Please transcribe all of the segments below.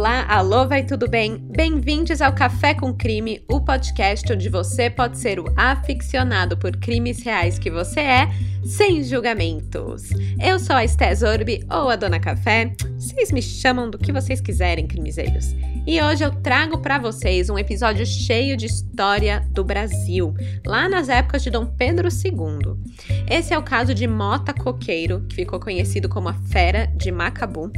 Olá, alô, vai tudo bem? Bem-vindos ao Café com Crime, o podcast onde você pode ser o aficionado por crimes reais que você é, sem julgamentos. Eu sou a Esté Zorbi, ou a Dona Café, vocês me chamam do que vocês quiserem, crimizeiros. E hoje eu trago para vocês um episódio cheio de história do Brasil, lá nas épocas de Dom Pedro II. Esse é o caso de Mota Coqueiro, que ficou conhecido como a Fera de Macabu.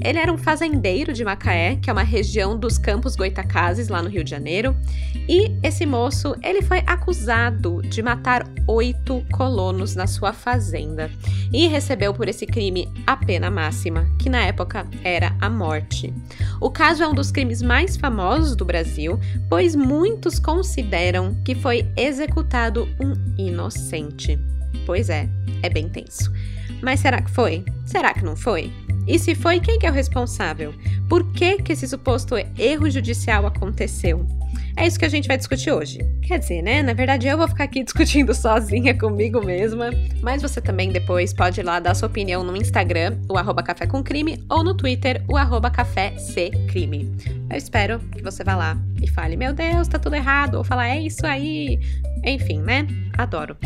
Ele era um fazendeiro de Macaé, que é uma região dos Campos Goitacazes, lá no Rio de Janeiro. E esse moço, ele foi acusado de matar oito colonos na sua fazenda e recebeu por esse crime a pena máxima, que na época era a morte. O caso é um dos crimes mais famosos do Brasil, pois muitos consideram que foi executado um inocente. Pois é, é bem tenso. Mas será que foi? Será que não foi? E se foi, quem que é o responsável? Por que, que esse suposto erro judicial aconteceu? É isso que a gente vai discutir hoje. Quer dizer, né? Na verdade, eu vou ficar aqui discutindo sozinha comigo mesma, mas você também depois pode ir lá dar sua opinião no Instagram, o arroba café com crime, ou no Twitter, o arroba café crime. Eu espero que você vá lá e fale, meu Deus, tá tudo errado, ou falar, é isso aí. Enfim, né? Adoro.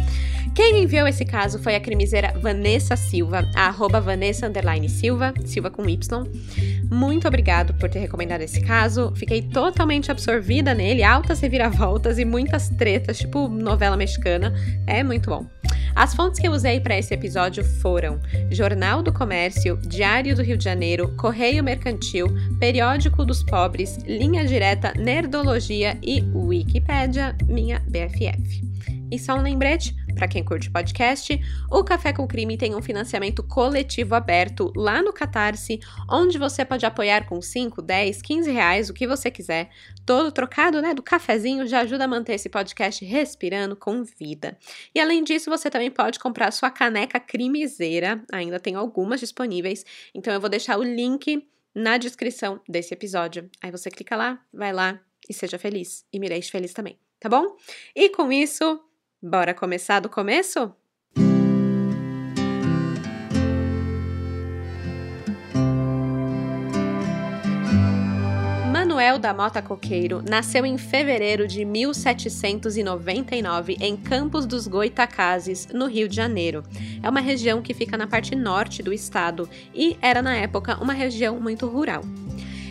Quem enviou esse caso foi a crimiseira Vanessa Silva, a arroba Vanessa Silva, Silva com Y. Muito obrigado por ter recomendado esse caso. Fiquei totalmente absorvida nele, altas reviravoltas e muitas tretas, tipo novela mexicana. É muito bom. As fontes que eu usei para esse episódio foram Jornal do Comércio, Diário do Rio de Janeiro, Correio Mercantil, Periódico dos Pobres, Linha Direta, Nerdologia e Wikipédia, minha BFF. E só um lembrete, para quem curte podcast, o Café com Crime tem um financiamento coletivo aberto lá no Catarse, onde você pode apoiar com 5, 10, 15 reais, o que você quiser. Todo trocado, né, do cafezinho já ajuda a manter esse podcast respirando com vida. E além disso, você também pode comprar sua caneca crimiseira, ainda tem algumas disponíveis, então eu vou deixar o link na descrição desse episódio. Aí você clica lá, vai lá e seja feliz. E me deixe feliz também, tá bom? E com isso, Bora começar do começo? Manuel da Mota Coqueiro nasceu em fevereiro de 1799 em Campos dos Goitacazes, no Rio de Janeiro. É uma região que fica na parte norte do estado e era na época uma região muito rural.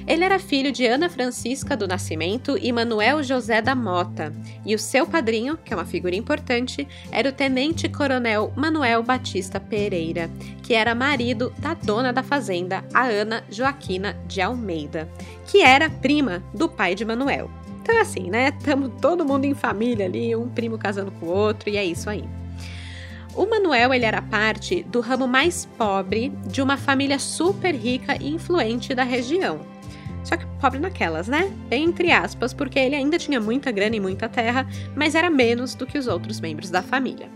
Ele era filho de Ana Francisca do Nascimento e Manuel José da Mota, e o seu padrinho, que é uma figura importante, era o tenente-coronel Manuel Batista Pereira, que era marido da dona da fazenda, a Ana Joaquina de Almeida, que era prima do pai de Manuel. Então, assim, né? Estamos todo mundo em família ali, um primo casando com o outro, e é isso aí. O Manuel ele era parte do ramo mais pobre de uma família super rica e influente da região. Só que pobre naquelas, né? Entre aspas, porque ele ainda tinha muita grana e muita terra, mas era menos do que os outros membros da família.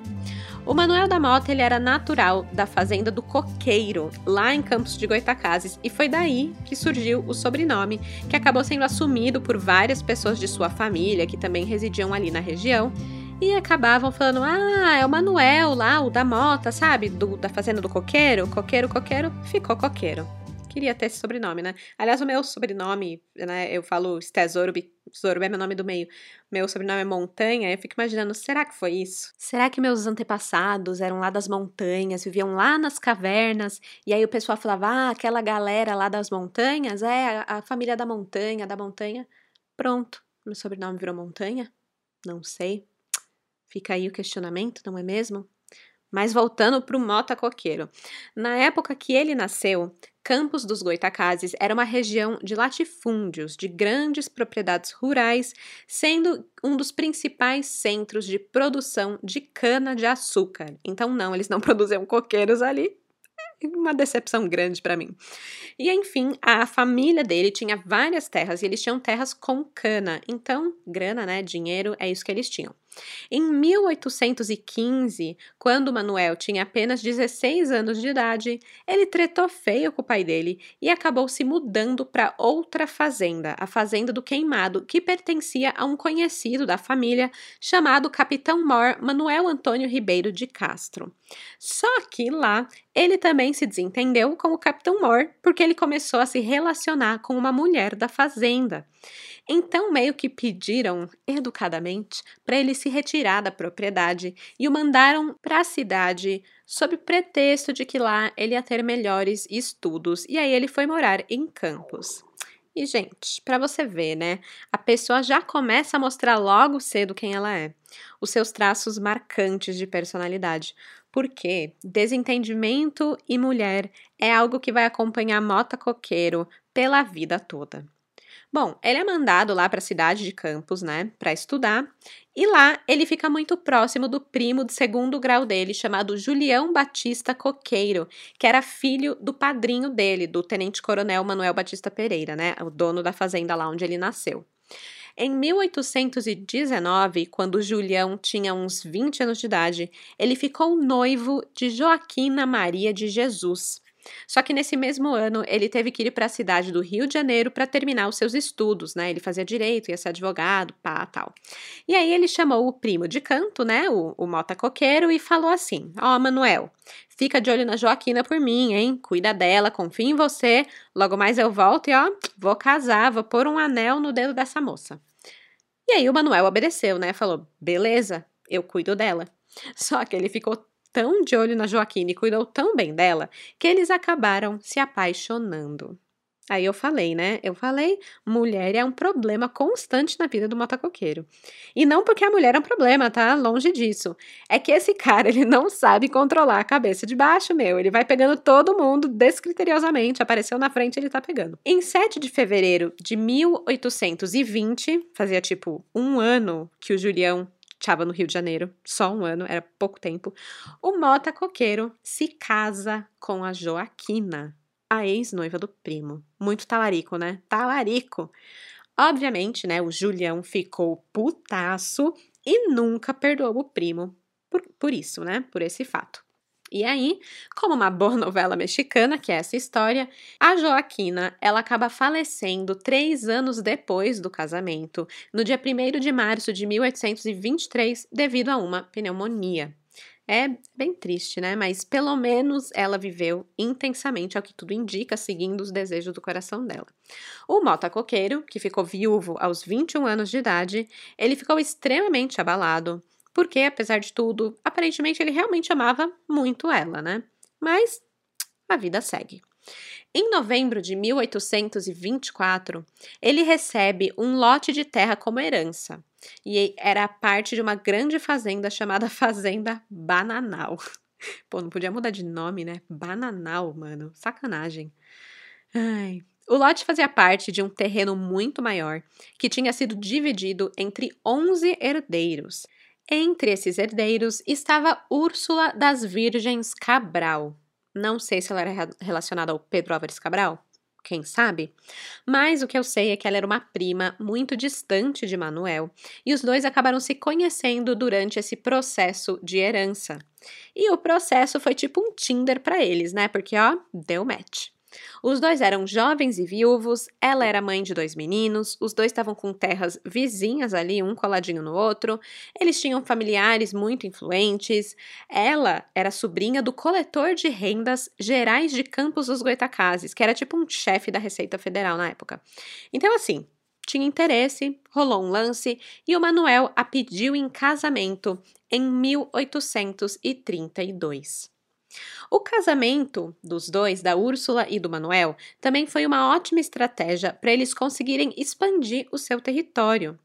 O Manuel da Mota ele era natural da fazenda do Coqueiro, lá em Campos de Goitacazes, e foi daí que surgiu o sobrenome, que acabou sendo assumido por várias pessoas de sua família que também residiam ali na região e acabavam falando: "Ah, é o Manuel lá, o da Mota, sabe? Do, da fazenda do Coqueiro, Coqueiro, Coqueiro, ficou Coqueiro" queria ter esse sobrenome, né? Aliás, o meu sobrenome, né? Eu falo Stezorbi, Zorbi é meu nome do meio. Meu sobrenome é Montanha. Eu fico imaginando, será que foi isso? Será que meus antepassados eram lá das montanhas, viviam lá nas cavernas? E aí o pessoal falava, ah, aquela galera lá das montanhas é a, a família da montanha, da montanha. Pronto, meu sobrenome virou Montanha? Não sei. Fica aí o questionamento, não é mesmo? Mas voltando para o Mota Coqueiro. Na época que ele nasceu, Campos dos Goitacazes era uma região de latifúndios, de grandes propriedades rurais, sendo um dos principais centros de produção de cana-de-açúcar. Então, não, eles não produziam coqueiros ali. É uma decepção grande para mim. E enfim, a família dele tinha várias terras e eles tinham terras com cana. Então, grana, né? Dinheiro, é isso que eles tinham. Em 1815, quando Manuel tinha apenas 16 anos de idade, ele tretou feio com o pai dele e acabou se mudando para outra fazenda, a Fazenda do Queimado, que pertencia a um conhecido da família chamado Capitão Mor Manuel Antônio Ribeiro de Castro. Só que lá ele também se desentendeu com o Capitão Mor porque ele começou a se relacionar com uma mulher da fazenda. Então, meio que pediram educadamente para ele se retirar da propriedade e o mandaram para a cidade sob pretexto de que lá ele ia ter melhores estudos. E aí ele foi morar em Campos. E, gente, para você ver, né? A pessoa já começa a mostrar logo cedo quem ela é, os seus traços marcantes de personalidade. Porque desentendimento e mulher é algo que vai acompanhar Mota Coqueiro pela vida toda. Bom, ele é mandado lá para a cidade de Campos, né, para estudar, e lá ele fica muito próximo do primo de segundo grau dele, chamado Julião Batista Coqueiro, que era filho do padrinho dele, do tenente-coronel Manuel Batista Pereira, né, o dono da fazenda lá onde ele nasceu. Em 1819, quando Julião tinha uns 20 anos de idade, ele ficou noivo de Joaquina Maria de Jesus, só que nesse mesmo ano ele teve que ir para a cidade do Rio de Janeiro para terminar os seus estudos, né? Ele fazia direito, ia ser advogado, pá, tal. E aí ele chamou o primo de canto, né? O, o Mota Coqueiro, e falou assim: Ó, oh, Manuel, fica de olho na Joaquina por mim, hein? Cuida dela, confia em você. Logo mais eu volto e, ó, vou casar, vou pôr um anel no dedo dessa moça. E aí o Manuel obedeceu, né? Falou: beleza, eu cuido dela. Só que ele ficou tão de olho na Joaquina e cuidou tão bem dela que eles acabaram se apaixonando. Aí eu falei, né? Eu falei, mulher é um problema constante na vida do motocoqueiro. E não porque a mulher é um problema, tá? Longe disso. É que esse cara, ele não sabe controlar a cabeça de baixo, meu. Ele vai pegando todo mundo descriteriosamente. Apareceu na frente, ele tá pegando. Em 7 de fevereiro de 1820, fazia tipo um ano que o Julião estava no Rio de Janeiro, só um ano, era pouco tempo, o Mota Coqueiro se casa com a Joaquina, a ex-noiva do primo. Muito talarico, né? Talarico. Obviamente, né, o Julião ficou putaço e nunca perdoou o primo por, por isso, né? Por esse fato. E aí, como uma boa novela mexicana, que é essa história, a Joaquina ela acaba falecendo três anos depois do casamento, no dia 1 de março de 1823, devido a uma pneumonia. É bem triste, né? Mas pelo menos ela viveu intensamente, ao que tudo indica, seguindo os desejos do coração dela. O Mota Coqueiro, que ficou viúvo aos 21 anos de idade, ele ficou extremamente abalado, porque, apesar de tudo, aparentemente ele realmente amava muito ela, né? Mas a vida segue. Em novembro de 1824, ele recebe um lote de terra como herança, e era parte de uma grande fazenda chamada Fazenda Bananal. Pô, não podia mudar de nome, né? Bananal, mano. Sacanagem. Ai. O lote fazia parte de um terreno muito maior, que tinha sido dividido entre 11 herdeiros. Entre esses herdeiros estava Úrsula das Virgens Cabral. Não sei se ela era relacionada ao Pedro Álvares Cabral, quem sabe? Mas o que eu sei é que ela era uma prima muito distante de Manuel, e os dois acabaram se conhecendo durante esse processo de herança. E o processo foi tipo um Tinder para eles, né? Porque ó, deu match. Os dois eram jovens e viúvos, ela era mãe de dois meninos, os dois estavam com terras vizinhas ali, um coladinho no outro, eles tinham familiares muito influentes, ela era sobrinha do coletor de rendas gerais de Campos dos Goitacazes, que era tipo um chefe da Receita Federal na época. Então, assim, tinha interesse, rolou um lance e o Manuel a pediu em casamento em 1832. O casamento dos dois, da Úrsula e do Manuel, também foi uma ótima estratégia para eles conseguirem expandir o seu território.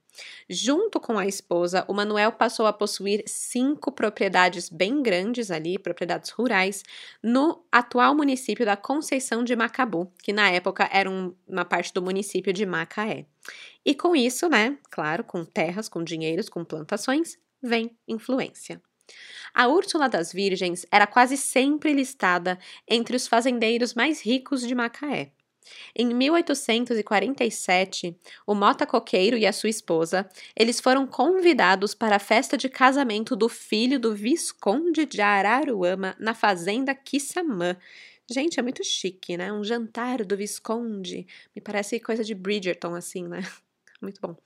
Junto com a esposa, o Manuel passou a possuir cinco propriedades bem grandes ali, propriedades rurais, no atual município da Conceição de Macabu, que na época era um, uma parte do município de Macaé. E com isso, né, claro, com terras, com dinheiros, com plantações, vem influência. A Úrsula das Virgens era quase sempre listada entre os fazendeiros mais ricos de Macaé. Em 1847, o Mota Coqueiro e a sua esposa, eles foram convidados para a festa de casamento do filho do Visconde de Araruama na fazenda Quissamã. Gente, é muito chique, né? Um jantar do Visconde. Me parece coisa de Bridgerton, assim, né? Muito bom.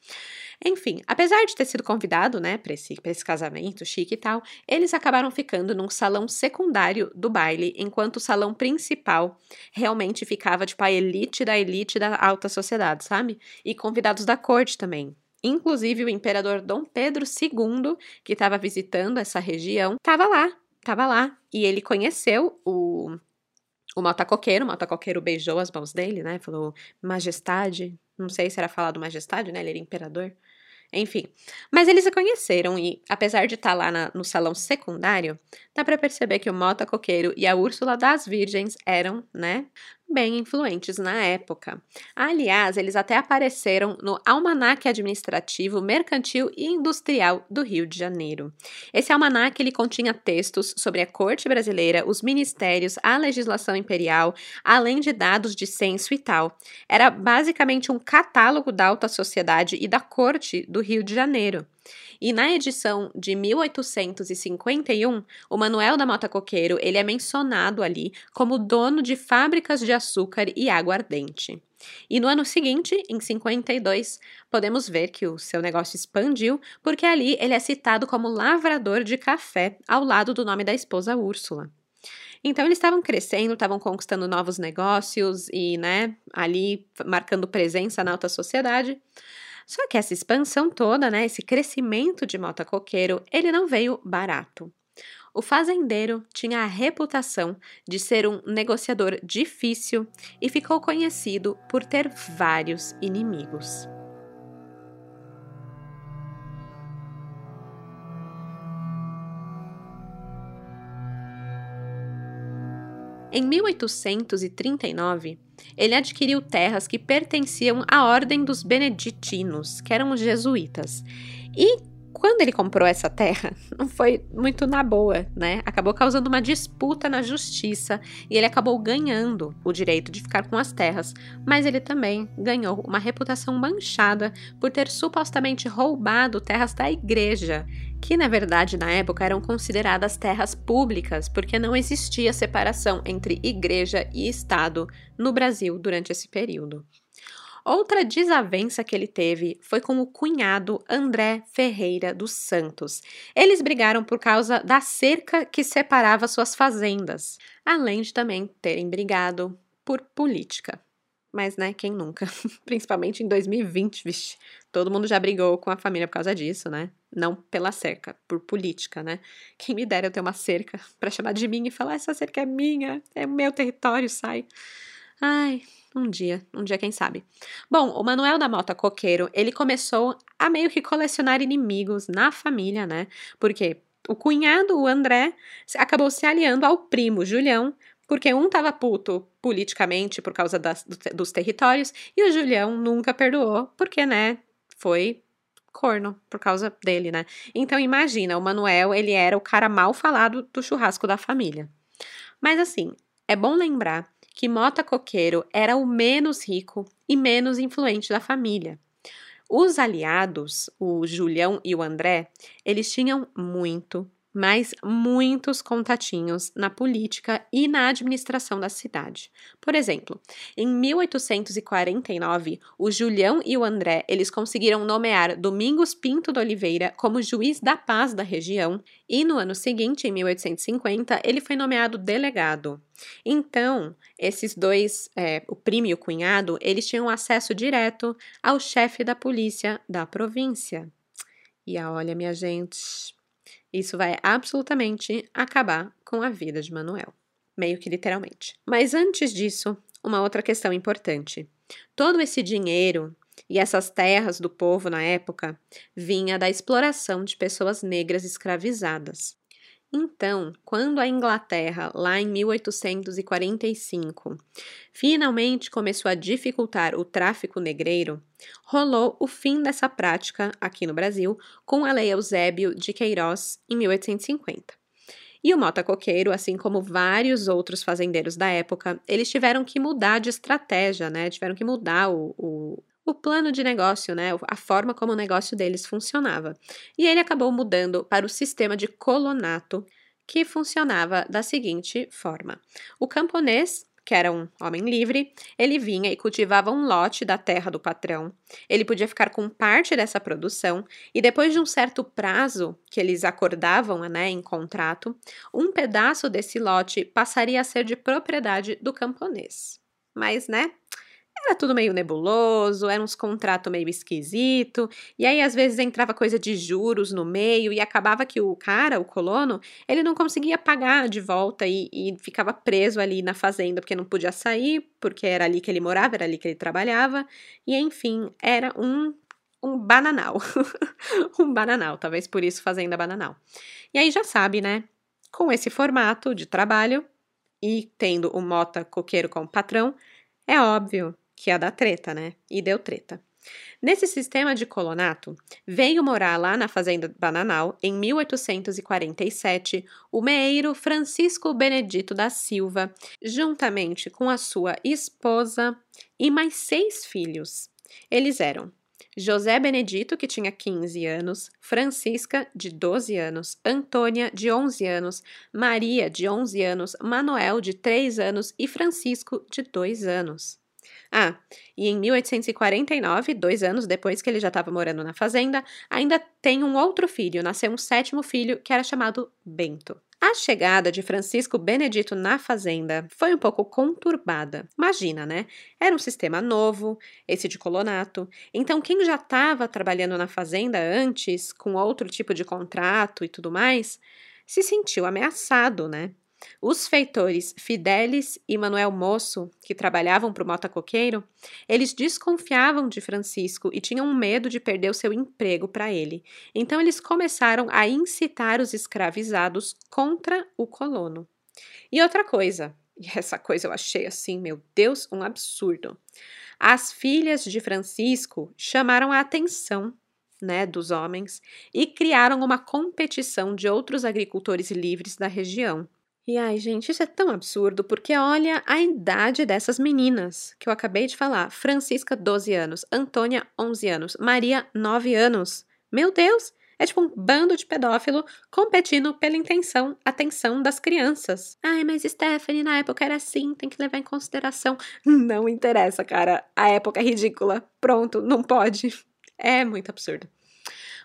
Enfim, apesar de ter sido convidado, né, para esse, esse casamento chique e tal, eles acabaram ficando num salão secundário do baile, enquanto o salão principal realmente ficava, tipo, a elite da elite da alta sociedade, sabe? E convidados da corte também. Inclusive, o imperador Dom Pedro II, que estava visitando essa região, estava lá, estava lá. E ele conheceu o o Mota Coqueiro, o Mota Coqueiro beijou as mãos dele, né? Falou, majestade, não sei se era falado majestade, né? Ele era imperador. Enfim. Mas eles se conheceram e, apesar de estar tá lá na, no salão secundário, dá para perceber que o Mota Coqueiro e a Úrsula das Virgens eram, né, bem influentes na época. Aliás, eles até apareceram no Almanaque Administrativo, Mercantil e Industrial do Rio de Janeiro. Esse almanaque ele continha textos sobre a corte brasileira, os ministérios, a legislação imperial, além de dados de censo e tal. Era basicamente um catálogo da alta sociedade e da corte do Rio de Janeiro. E na edição de 1851, o Manuel da Mota Coqueiro ele é mencionado ali como dono de fábricas de açúcar e aguardente. E no ano seguinte, em 52, podemos ver que o seu negócio expandiu, porque ali ele é citado como lavrador de café, ao lado do nome da esposa Úrsula. Então eles estavam crescendo, estavam conquistando novos negócios e, né, ali marcando presença na alta sociedade. Só que essa expansão toda, né, esse crescimento de Mota Coqueiro, ele não veio barato. O fazendeiro tinha a reputação de ser um negociador difícil e ficou conhecido por ter vários inimigos. Em 1839, ele adquiriu terras que pertenciam à Ordem dos Beneditinos, que eram os jesuítas. E quando ele comprou essa terra, não foi muito na boa, né? Acabou causando uma disputa na justiça e ele acabou ganhando o direito de ficar com as terras, mas ele também ganhou uma reputação manchada por ter supostamente roubado terras da igreja, que na verdade na época eram consideradas terras públicas, porque não existia separação entre igreja e Estado no Brasil durante esse período. Outra desavença que ele teve foi com o cunhado André Ferreira dos Santos. Eles brigaram por causa da cerca que separava suas fazendas, além de também terem brigado por política. Mas, né, quem nunca? Principalmente em 2020, vixe, todo mundo já brigou com a família por causa disso, né? Não pela cerca, por política, né? Quem me dera eu ter uma cerca para chamar de minha e falar: essa cerca é minha, é meu território, sai. Ai, um dia, um dia quem sabe. Bom, o Manuel da Mota Coqueiro, ele começou a meio que colecionar inimigos na família, né? Porque o cunhado, o André, acabou se aliando ao primo, Julião, porque um tava puto politicamente por causa das, dos territórios e o Julião nunca perdoou, porque, né, foi corno por causa dele, né? Então imagina, o Manuel, ele era o cara mal falado do churrasco da família. Mas assim, é bom lembrar que Mota Coqueiro era o menos rico e menos influente da família. Os aliados, o Julião e o André, eles tinham muito, mas muitos contatinhos na política e na administração da cidade. Por exemplo, em 1849, o Julião e o André, eles conseguiram nomear Domingos Pinto de Oliveira como juiz da paz da região, e no ano seguinte, em 1850, ele foi nomeado delegado. Então, esses dois, é, o primo e o cunhado, eles tinham acesso direto ao chefe da polícia da província. E olha, minha gente, isso vai absolutamente acabar com a vida de Manuel, meio que literalmente. Mas antes disso, uma outra questão importante. Todo esse dinheiro e essas terras do povo na época vinha da exploração de pessoas negras escravizadas. Então, quando a Inglaterra, lá em 1845, finalmente começou a dificultar o tráfico negreiro, rolou o fim dessa prática aqui no Brasil com a Lei Eusébio de Queiroz em 1850. E o Mota Coqueiro, assim como vários outros fazendeiros da época, eles tiveram que mudar de estratégia, né? Tiveram que mudar o, o, o plano de negócio, né? A forma como o negócio deles funcionava. E ele acabou mudando para o sistema de colonato, que funcionava da seguinte forma: o camponês que era um homem livre, ele vinha e cultivava um lote da terra do patrão. Ele podia ficar com parte dessa produção e depois de um certo prazo que eles acordavam, né, em contrato, um pedaço desse lote passaria a ser de propriedade do camponês. Mas, né, era tudo meio nebuloso, era uns contratos meio esquisito, e aí às vezes entrava coisa de juros no meio e acabava que o cara, o colono, ele não conseguia pagar de volta e, e ficava preso ali na fazenda porque não podia sair, porque era ali que ele morava, era ali que ele trabalhava, e enfim, era um um bananal. um bananal, talvez por isso fazenda bananal. E aí já sabe, né? Com esse formato de trabalho e tendo o mota coqueiro como patrão, é óbvio que é a da treta, né? E deu treta. Nesse sistema de colonato, veio morar lá na Fazenda Bananal, em 1847, o meeiro Francisco Benedito da Silva, juntamente com a sua esposa e mais seis filhos. Eles eram José Benedito, que tinha 15 anos, Francisca, de 12 anos, Antônia, de 11 anos, Maria, de 11 anos, Manuel, de 3 anos e Francisco, de 2 anos. Ah, e em 1849, dois anos depois que ele já estava morando na fazenda, ainda tem um outro filho, nasceu um sétimo filho que era chamado Bento. A chegada de Francisco Benedito na fazenda foi um pouco conturbada. Imagina, né? Era um sistema novo, esse de colonato. Então, quem já estava trabalhando na fazenda antes, com outro tipo de contrato e tudo mais, se sentiu ameaçado, né? Os feitores Fidelis e Manuel Moço, que trabalhavam para o Mota Coqueiro, eles desconfiavam de Francisco e tinham medo de perder o seu emprego para ele. Então eles começaram a incitar os escravizados contra o colono. E outra coisa, e essa coisa eu achei assim, meu Deus, um absurdo. As filhas de Francisco chamaram a atenção né, dos homens e criaram uma competição de outros agricultores livres da região. E ai, gente, isso é tão absurdo, porque olha a idade dessas meninas que eu acabei de falar. Francisca, 12 anos, Antônia, 11 anos, Maria, 9 anos. Meu Deus, é tipo um bando de pedófilo competindo pela intenção, atenção das crianças. Ai, mas Stephanie, na época era assim, tem que levar em consideração. Não interessa, cara. A época é ridícula. Pronto, não pode. É muito absurdo.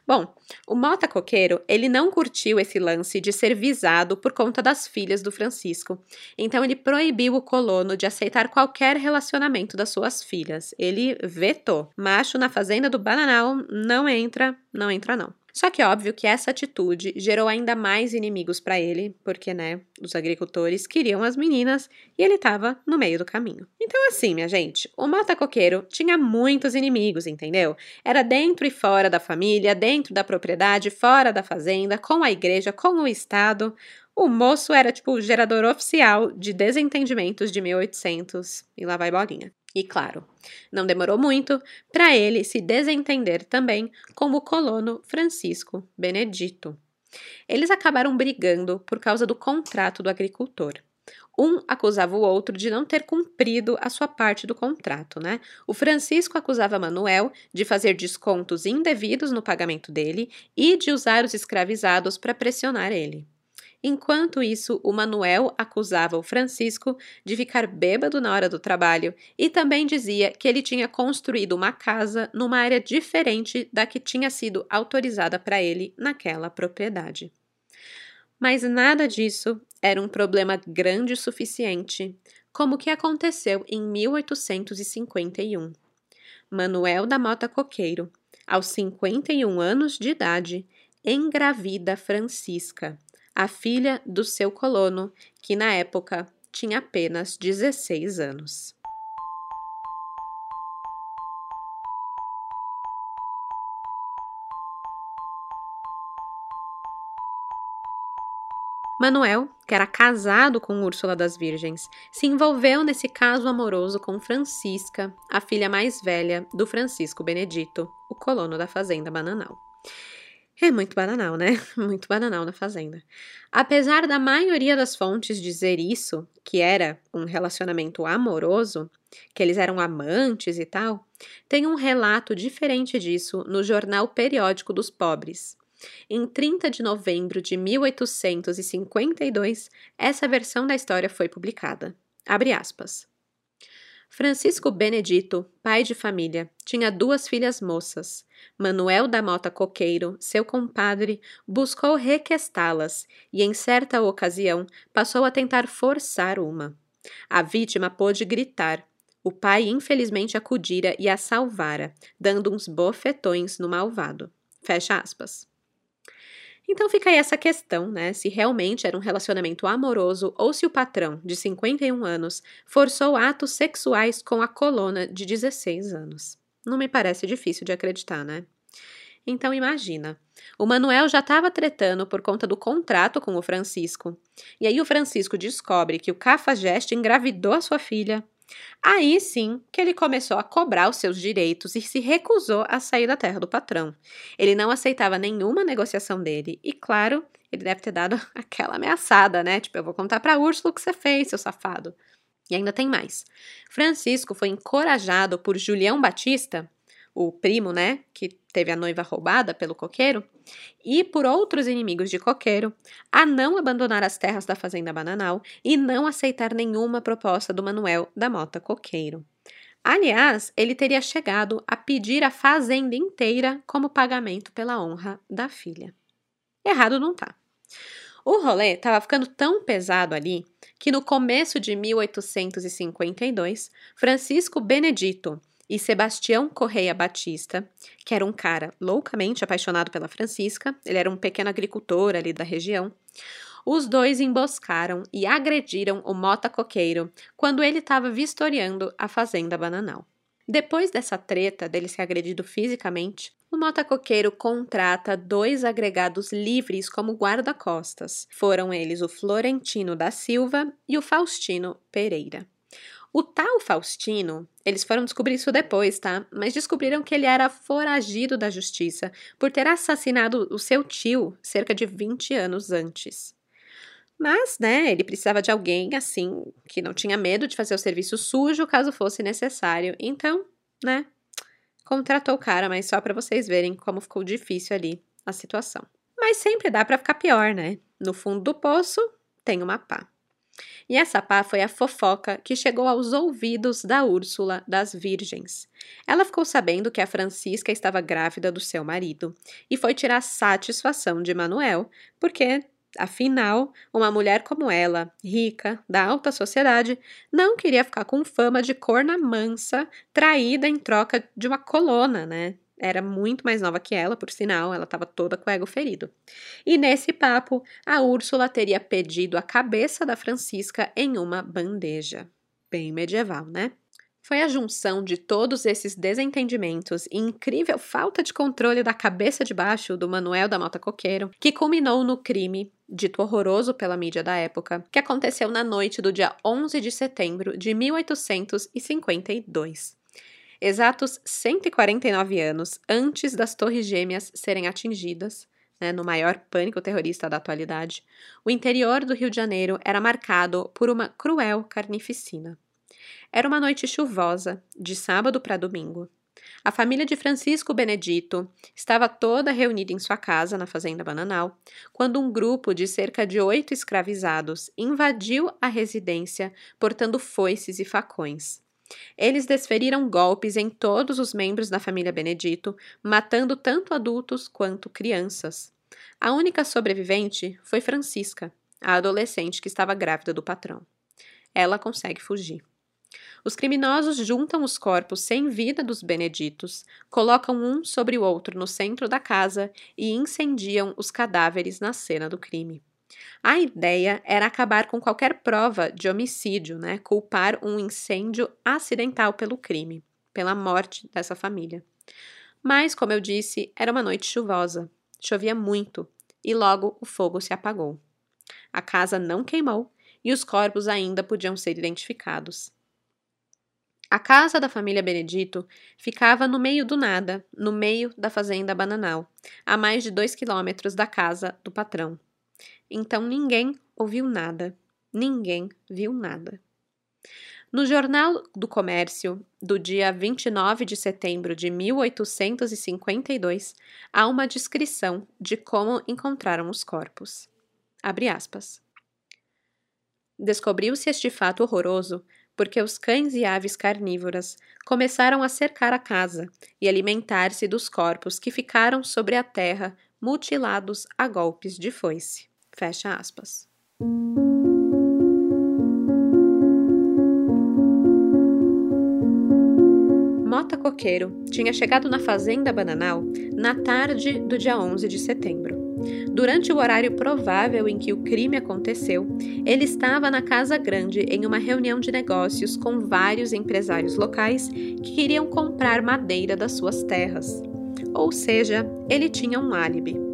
Bom, o Mota Coqueiro, ele não curtiu esse lance de ser visado por conta das filhas do Francisco. Então ele proibiu o colono de aceitar qualquer relacionamento das suas filhas. Ele vetou. Macho na fazenda do Bananal não entra, não entra não. Só que óbvio que essa atitude gerou ainda mais inimigos para ele, porque, né, os agricultores queriam as meninas e ele estava no meio do caminho. Então, assim, minha gente, o mata coqueiro tinha muitos inimigos, entendeu? Era dentro e fora da família, dentro da propriedade, fora da fazenda, com a igreja, com o Estado. O moço era tipo o gerador oficial de desentendimentos de 1800 e lá vai bolinha. E claro, não demorou muito para ele se desentender também com o colono Francisco Benedito. Eles acabaram brigando por causa do contrato do agricultor. Um acusava o outro de não ter cumprido a sua parte do contrato, né? O Francisco acusava Manuel de fazer descontos indevidos no pagamento dele e de usar os escravizados para pressionar ele. Enquanto isso, o Manuel acusava o Francisco de ficar bêbado na hora do trabalho e também dizia que ele tinha construído uma casa numa área diferente da que tinha sido autorizada para ele naquela propriedade. Mas nada disso era um problema grande o suficiente, como o que aconteceu em 1851. Manuel da Mota Coqueiro, aos 51 anos de idade, engravida Francisca a filha do seu colono, que na época tinha apenas 16 anos. Manuel, que era casado com Úrsula das Virgens, se envolveu nesse caso amoroso com Francisca, a filha mais velha do Francisco Benedito, o colono da fazenda Bananal. É muito bananal, né? Muito bananal na fazenda. Apesar da maioria das fontes dizer isso, que era um relacionamento amoroso, que eles eram amantes e tal, tem um relato diferente disso no Jornal Periódico dos Pobres. Em 30 de novembro de 1852, essa versão da história foi publicada. Abre aspas. Francisco Benedito, pai de família, tinha duas filhas moças. Manuel da Mota Coqueiro, seu compadre, buscou requestá-las e, em certa ocasião, passou a tentar forçar uma. A vítima pôde gritar. O pai, infelizmente, acudira e a salvara, dando uns bofetões no malvado. Fecha aspas. Então fica aí essa questão, né? Se realmente era um relacionamento amoroso ou se o patrão, de 51 anos, forçou atos sexuais com a colona de 16 anos. Não me parece difícil de acreditar, né? Então imagina, o Manuel já estava tretando por conta do contrato com o Francisco. E aí o Francisco descobre que o Cafajeste engravidou a sua filha, Aí sim que ele começou a cobrar os seus direitos e se recusou a sair da terra do patrão. Ele não aceitava nenhuma negociação dele e, claro, ele deve ter dado aquela ameaçada, né? Tipo, eu vou contar pra Úrsula o que você fez, seu safado. E ainda tem mais. Francisco foi encorajado por Julião Batista, o primo, né, que teve a noiva roubada pelo coqueiro, e por outros inimigos de coqueiro, a não abandonar as terras da fazenda Bananal e não aceitar nenhuma proposta do Manuel da Mota Coqueiro. Aliás, ele teria chegado a pedir a fazenda inteira como pagamento pela honra da filha. Errado não tá. O rolê estava ficando tão pesado ali que no começo de 1852, Francisco Benedito, e Sebastião Correia Batista, que era um cara loucamente apaixonado pela Francisca, ele era um pequeno agricultor ali da região. Os dois emboscaram e agrediram o Mota Coqueiro quando ele estava vistoriando a fazenda Bananal. Depois dessa treta dele ser agredido fisicamente, o Mota Coqueiro contrata dois agregados livres como guarda-costas. Foram eles o Florentino da Silva e o Faustino Pereira. O tal Faustino, eles foram descobrir isso depois, tá? Mas descobriram que ele era foragido da justiça por ter assassinado o seu tio cerca de 20 anos antes. Mas, né, ele precisava de alguém assim que não tinha medo de fazer o serviço sujo caso fosse necessário. Então, né, contratou o cara, mas só para vocês verem como ficou difícil ali a situação. Mas sempre dá para ficar pior, né? No fundo do poço tem uma pá. E essa pá foi a fofoca que chegou aos ouvidos da Úrsula das Virgens. Ela ficou sabendo que a Francisca estava grávida do seu marido e foi tirar satisfação de Manuel, porque Afinal, uma mulher como ela, rica, da alta sociedade, não queria ficar com fama de corna mansa, traída em troca de uma colona, né? Era muito mais nova que ela, por sinal, ela estava toda com o ego ferido. E nesse papo, a Úrsula teria pedido a cabeça da Francisca em uma bandeja. Bem medieval, né? Foi a junção de todos esses desentendimentos e incrível falta de controle da cabeça de baixo do Manuel da Mota Coqueiro que culminou no crime, dito horroroso pela mídia da época, que aconteceu na noite do dia 11 de setembro de 1852 exatos 149 anos antes das Torres Gêmeas serem atingidas, né, no maior pânico terrorista da atualidade, o interior do Rio de Janeiro era marcado por uma cruel carnificina. Era uma noite chuvosa, de sábado para domingo. A família de Francisco Benedito estava toda reunida em sua casa, na Fazenda Bananal, quando um grupo de cerca de oito escravizados invadiu a residência portando foices e facões. Eles desferiram golpes em todos os membros da família Benedito, matando tanto adultos quanto crianças. A única sobrevivente foi Francisca, a adolescente que estava grávida do patrão. Ela consegue fugir. Os criminosos juntam os corpos sem vida dos Beneditos, colocam um sobre o outro no centro da casa e incendiam os cadáveres na cena do crime. A ideia era acabar com qualquer prova de homicídio, né? culpar um incêndio acidental pelo crime, pela morte dessa família. Mas, como eu disse, era uma noite chuvosa, chovia muito e logo o fogo se apagou. A casa não queimou e os corpos ainda podiam ser identificados. A casa da família Benedito ficava no meio do nada, no meio da fazenda bananal, a mais de dois quilômetros da casa do patrão. Então ninguém ouviu nada, ninguém viu nada. No Jornal do Comércio, do dia 29 de setembro de 1852, há uma descrição de como encontraram os corpos. Abre aspas. Descobriu-se este fato horroroso porque os cães e aves carnívoras começaram a cercar a casa e alimentar-se dos corpos que ficaram sobre a terra mutilados a golpes de foice. Fecha aspas. Mota Coqueiro tinha chegado na fazenda Bananal na tarde do dia 11 de setembro. Durante o horário provável em que o crime aconteceu, ele estava na Casa Grande em uma reunião de negócios com vários empresários locais que queriam comprar madeira das suas terras. Ou seja, ele tinha um álibi.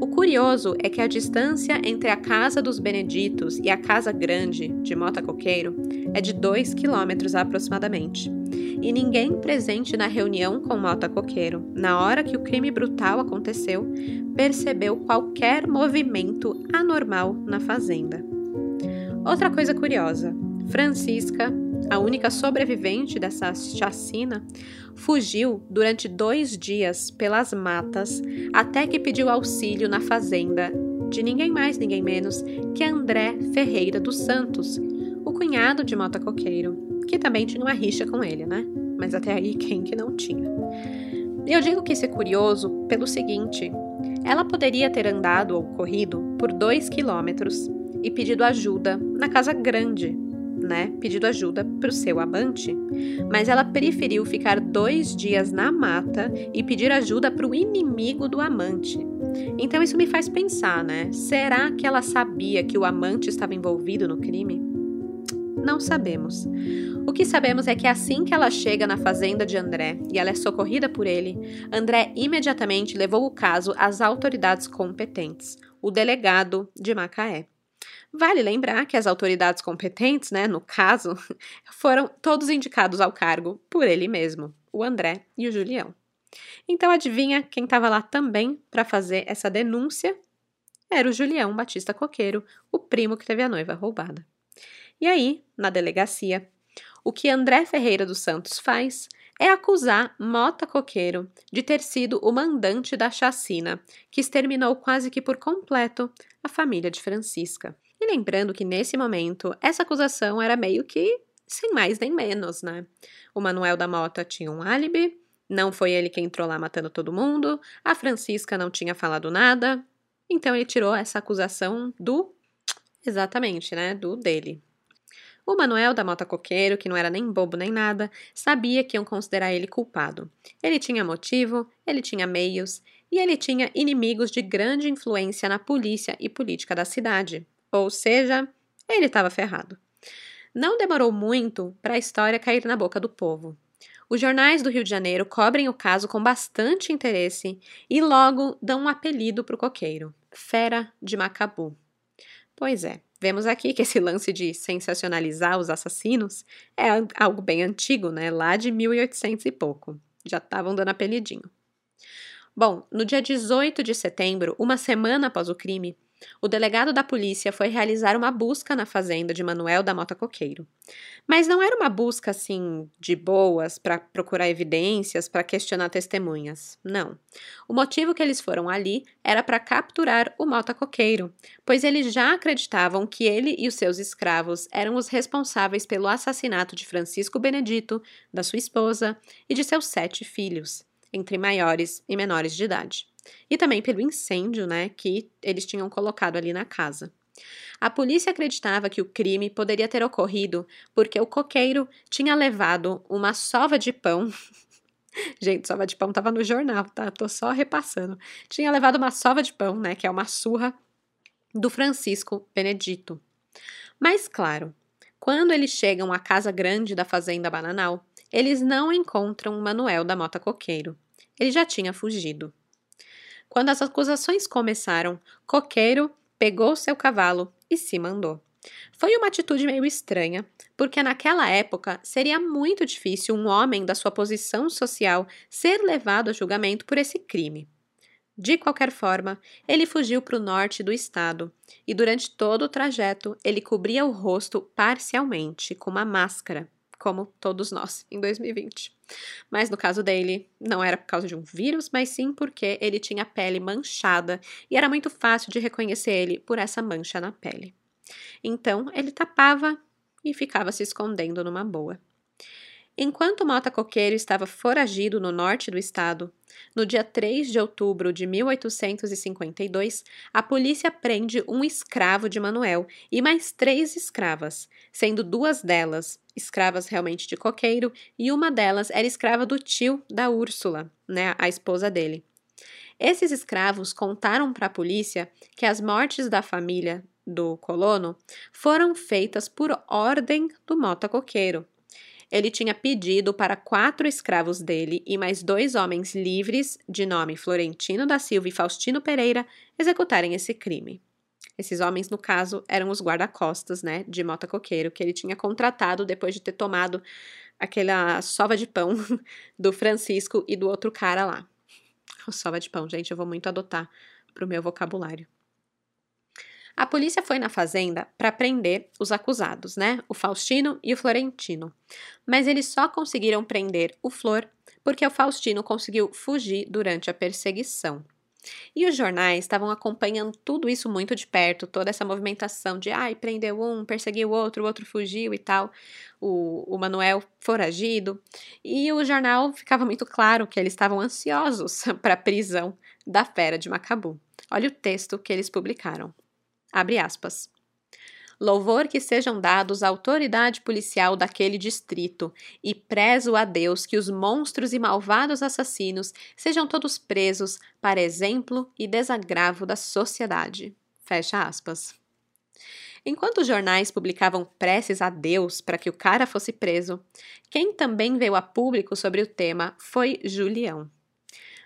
O curioso é que a distância entre a Casa dos Beneditos e a Casa Grande de Mota Coqueiro é de 2 quilômetros aproximadamente e ninguém presente na reunião com Mota Coqueiro, na hora que o crime brutal aconteceu, percebeu qualquer movimento anormal na fazenda. Outra coisa curiosa: Francisca, a única sobrevivente dessa chacina, fugiu durante dois dias pelas matas até que pediu auxílio na fazenda de ninguém mais, ninguém menos que André Ferreira dos Santos, o cunhado de Mota Coqueiro, que também tinha uma rixa com ele, né? Mas até aí, quem que não tinha? Eu digo que isso é curioso pelo seguinte: ela poderia ter andado ou corrido por dois quilômetros e pedido ajuda na casa grande, né? Pedido ajuda para o seu amante, mas ela preferiu ficar dois dias na mata e pedir ajuda para o inimigo do amante. Então isso me faz pensar, né? Será que ela sabia que o amante estava envolvido no crime? Não sabemos. O que sabemos é que assim que ela chega na fazenda de André e ela é socorrida por ele, André imediatamente levou o caso às autoridades competentes, o delegado de Macaé. Vale lembrar que as autoridades competentes, né, no caso, foram todos indicados ao cargo por ele mesmo, o André e o Julião. Então adivinha quem estava lá também para fazer essa denúncia? Era o Julião Batista Coqueiro, o primo que teve a noiva roubada. E aí, na delegacia, o que André Ferreira dos Santos faz é acusar Mota Coqueiro de ter sido o mandante da chacina, que exterminou quase que por completo a família de Francisca. E lembrando que nesse momento essa acusação era meio que sem mais nem menos, né? O Manuel da Mota tinha um álibi, não foi ele quem entrou lá matando todo mundo, a Francisca não tinha falado nada, então ele tirou essa acusação do exatamente, né, do dele. O Manuel da Mota Coqueiro, que não era nem bobo nem nada, sabia que iam considerar ele culpado. Ele tinha motivo, ele tinha meios e ele tinha inimigos de grande influência na polícia e política da cidade. Ou seja, ele estava ferrado. Não demorou muito para a história cair na boca do povo. Os jornais do Rio de Janeiro cobrem o caso com bastante interesse e logo dão um apelido para o coqueiro: Fera de Macabu. Pois é, Vemos aqui que esse lance de sensacionalizar os assassinos é algo bem antigo, né? Lá de 1800 e pouco. Já estavam dando apelidinho. Bom, no dia 18 de setembro, uma semana após o crime, o delegado da polícia foi realizar uma busca na fazenda de Manuel da Mota Coqueiro. Mas não era uma busca assim de boas para procurar evidências, para questionar testemunhas. Não. O motivo que eles foram ali era para capturar o Mota Coqueiro, pois eles já acreditavam que ele e os seus escravos eram os responsáveis pelo assassinato de Francisco Benedito, da sua esposa e de seus sete filhos, entre maiores e menores de idade e também pelo incêndio, né, que eles tinham colocado ali na casa. A polícia acreditava que o crime poderia ter ocorrido porque o coqueiro tinha levado uma sova de pão. Gente, sova de pão estava no jornal, tá? Tô só repassando. Tinha levado uma sova de pão, né, que é uma surra do Francisco Benedito. Mas claro, quando eles chegam à casa grande da fazenda Bananal, eles não encontram Manuel da Mota Coqueiro. Ele já tinha fugido. Quando as acusações começaram, Coqueiro pegou seu cavalo e se mandou. Foi uma atitude meio estranha, porque naquela época seria muito difícil um homem da sua posição social ser levado a julgamento por esse crime. De qualquer forma, ele fugiu para o norte do estado e durante todo o trajeto ele cobria o rosto parcialmente com uma máscara, como todos nós em 2020. Mas no caso dele, não era por causa de um vírus, mas sim porque ele tinha a pele manchada e era muito fácil de reconhecer ele por essa mancha na pele. Então ele tapava e ficava se escondendo numa boa. Enquanto Mota Coqueiro estava foragido no norte do estado, no dia 3 de outubro de 1852, a polícia prende um escravo de Manuel e mais três escravas, sendo duas delas escravas realmente de coqueiro e uma delas era escrava do tio da Úrsula, né, a esposa dele. Esses escravos contaram para a polícia que as mortes da família do colono foram feitas por ordem do Mota Coqueiro ele tinha pedido para quatro escravos dele e mais dois homens livres, de nome Florentino da Silva e Faustino Pereira, executarem esse crime. Esses homens, no caso, eram os guarda-costas, né, de Mota Coqueiro, que ele tinha contratado depois de ter tomado aquela sova de pão do Francisco e do outro cara lá. O sova de pão, gente, eu vou muito adotar pro meu vocabulário. A polícia foi na fazenda para prender os acusados, né? O Faustino e o Florentino. Mas eles só conseguiram prender o Flor porque o Faustino conseguiu fugir durante a perseguição. E os jornais estavam acompanhando tudo isso muito de perto, toda essa movimentação de ai, prendeu um, perseguiu o outro, o outro fugiu e tal, o, o Manuel foragido. E o jornal ficava muito claro que eles estavam ansiosos para a prisão da fera de Macabu. Olha o texto que eles publicaram. Abre aspas. Louvor que sejam dados à autoridade policial daquele distrito, e prezo a Deus que os monstros e malvados assassinos sejam todos presos para exemplo e desagravo da sociedade. Fecha aspas. Enquanto os jornais publicavam preces a Deus para que o cara fosse preso, quem também veio a público sobre o tema foi Julião.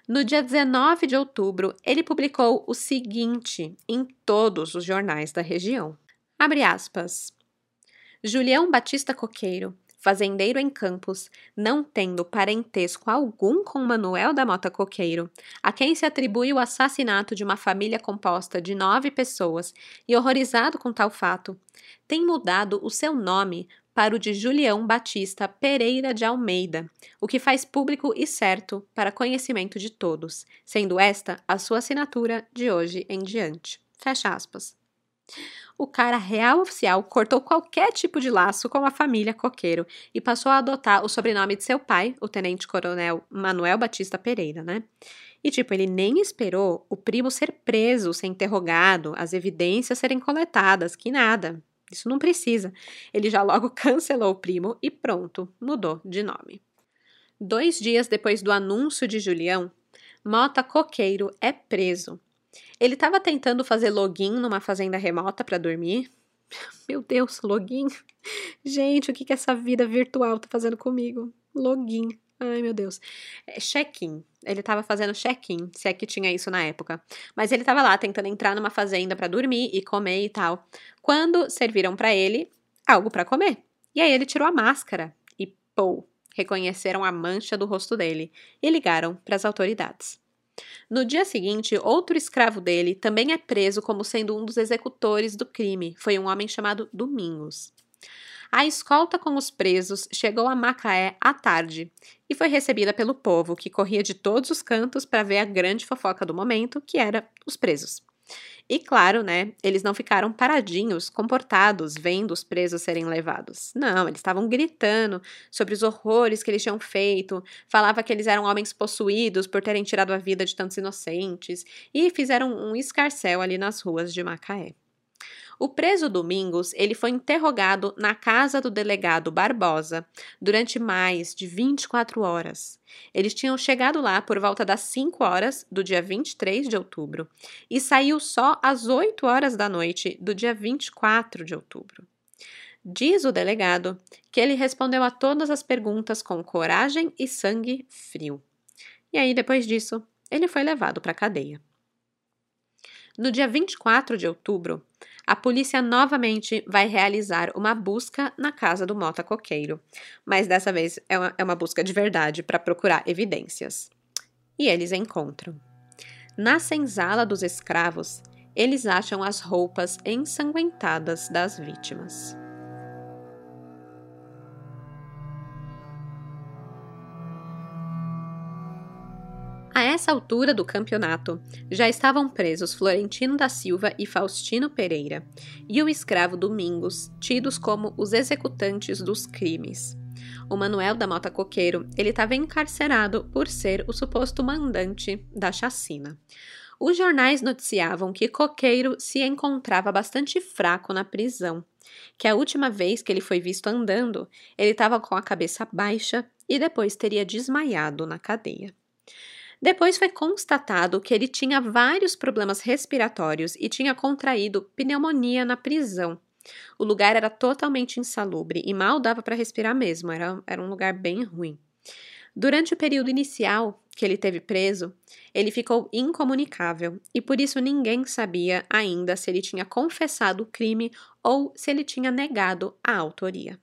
No dia 19 de outubro, ele publicou o seguinte em todos os jornais da região. Abre aspas. Julião Batista Coqueiro, fazendeiro em Campos, não tendo parentesco algum com Manuel da Mota Coqueiro, a quem se atribui o assassinato de uma família composta de nove pessoas, e horrorizado com tal fato, tem mudado o seu nome para o de Julião Batista Pereira de Almeida, o que faz público e certo para conhecimento de todos, sendo esta a sua assinatura de hoje em diante. Fecha aspas. O cara real oficial cortou qualquer tipo de laço com a família Coqueiro e passou a adotar o sobrenome de seu pai, o tenente-coronel Manuel Batista Pereira, né? E, tipo, ele nem esperou o primo ser preso, ser interrogado, as evidências serem coletadas, que nada. Isso não precisa. Ele já logo cancelou o primo e pronto, mudou de nome. Dois dias depois do anúncio de Julião, Mota Coqueiro é preso. Ele estava tentando fazer login numa fazenda remota para dormir. Meu Deus, login? Gente, o que, que essa vida virtual tá fazendo comigo? Login. Ai, meu Deus. É, check-in. Ele tava fazendo check-in, se é que tinha isso na época. Mas ele tava lá tentando entrar numa fazenda para dormir e comer e tal. Quando serviram para ele algo para comer. E aí ele tirou a máscara e, pô, reconheceram a mancha do rosto dele e ligaram para as autoridades. No dia seguinte, outro escravo dele também é preso como sendo um dos executores do crime. Foi um homem chamado Domingos. A escolta com os presos chegou a Macaé à tarde e foi recebida pelo povo, que corria de todos os cantos para ver a grande fofoca do momento, que era os presos. E claro, né, eles não ficaram paradinhos, comportados, vendo os presos serem levados. Não, eles estavam gritando sobre os horrores que eles tinham feito, falava que eles eram homens possuídos por terem tirado a vida de tantos inocentes e fizeram um escarcel ali nas ruas de Macaé. O preso Domingos, ele foi interrogado na casa do delegado Barbosa durante mais de 24 horas. Eles tinham chegado lá por volta das 5 horas do dia 23 de outubro e saiu só às 8 horas da noite do dia 24 de outubro. Diz o delegado que ele respondeu a todas as perguntas com coragem e sangue frio. E aí, depois disso, ele foi levado para a cadeia. No dia 24 de outubro, a polícia novamente vai realizar uma busca na casa do Mota Coqueiro, mas dessa vez é uma, é uma busca de verdade para procurar evidências. E eles encontram. Na senzala dos escravos, eles acham as roupas ensanguentadas das vítimas. A essa altura do campeonato, já estavam presos Florentino da Silva e Faustino Pereira, e o escravo Domingos, tidos como os executantes dos crimes. O Manuel da Mota Coqueiro, ele estava encarcerado por ser o suposto mandante da chacina. Os jornais noticiavam que Coqueiro se encontrava bastante fraco na prisão, que a última vez que ele foi visto andando, ele estava com a cabeça baixa e depois teria desmaiado na cadeia. Depois foi constatado que ele tinha vários problemas respiratórios e tinha contraído pneumonia na prisão. O lugar era totalmente insalubre e mal dava para respirar mesmo, era, era um lugar bem ruim. Durante o período inicial que ele teve preso, ele ficou incomunicável e por isso ninguém sabia ainda se ele tinha confessado o crime ou se ele tinha negado a autoria.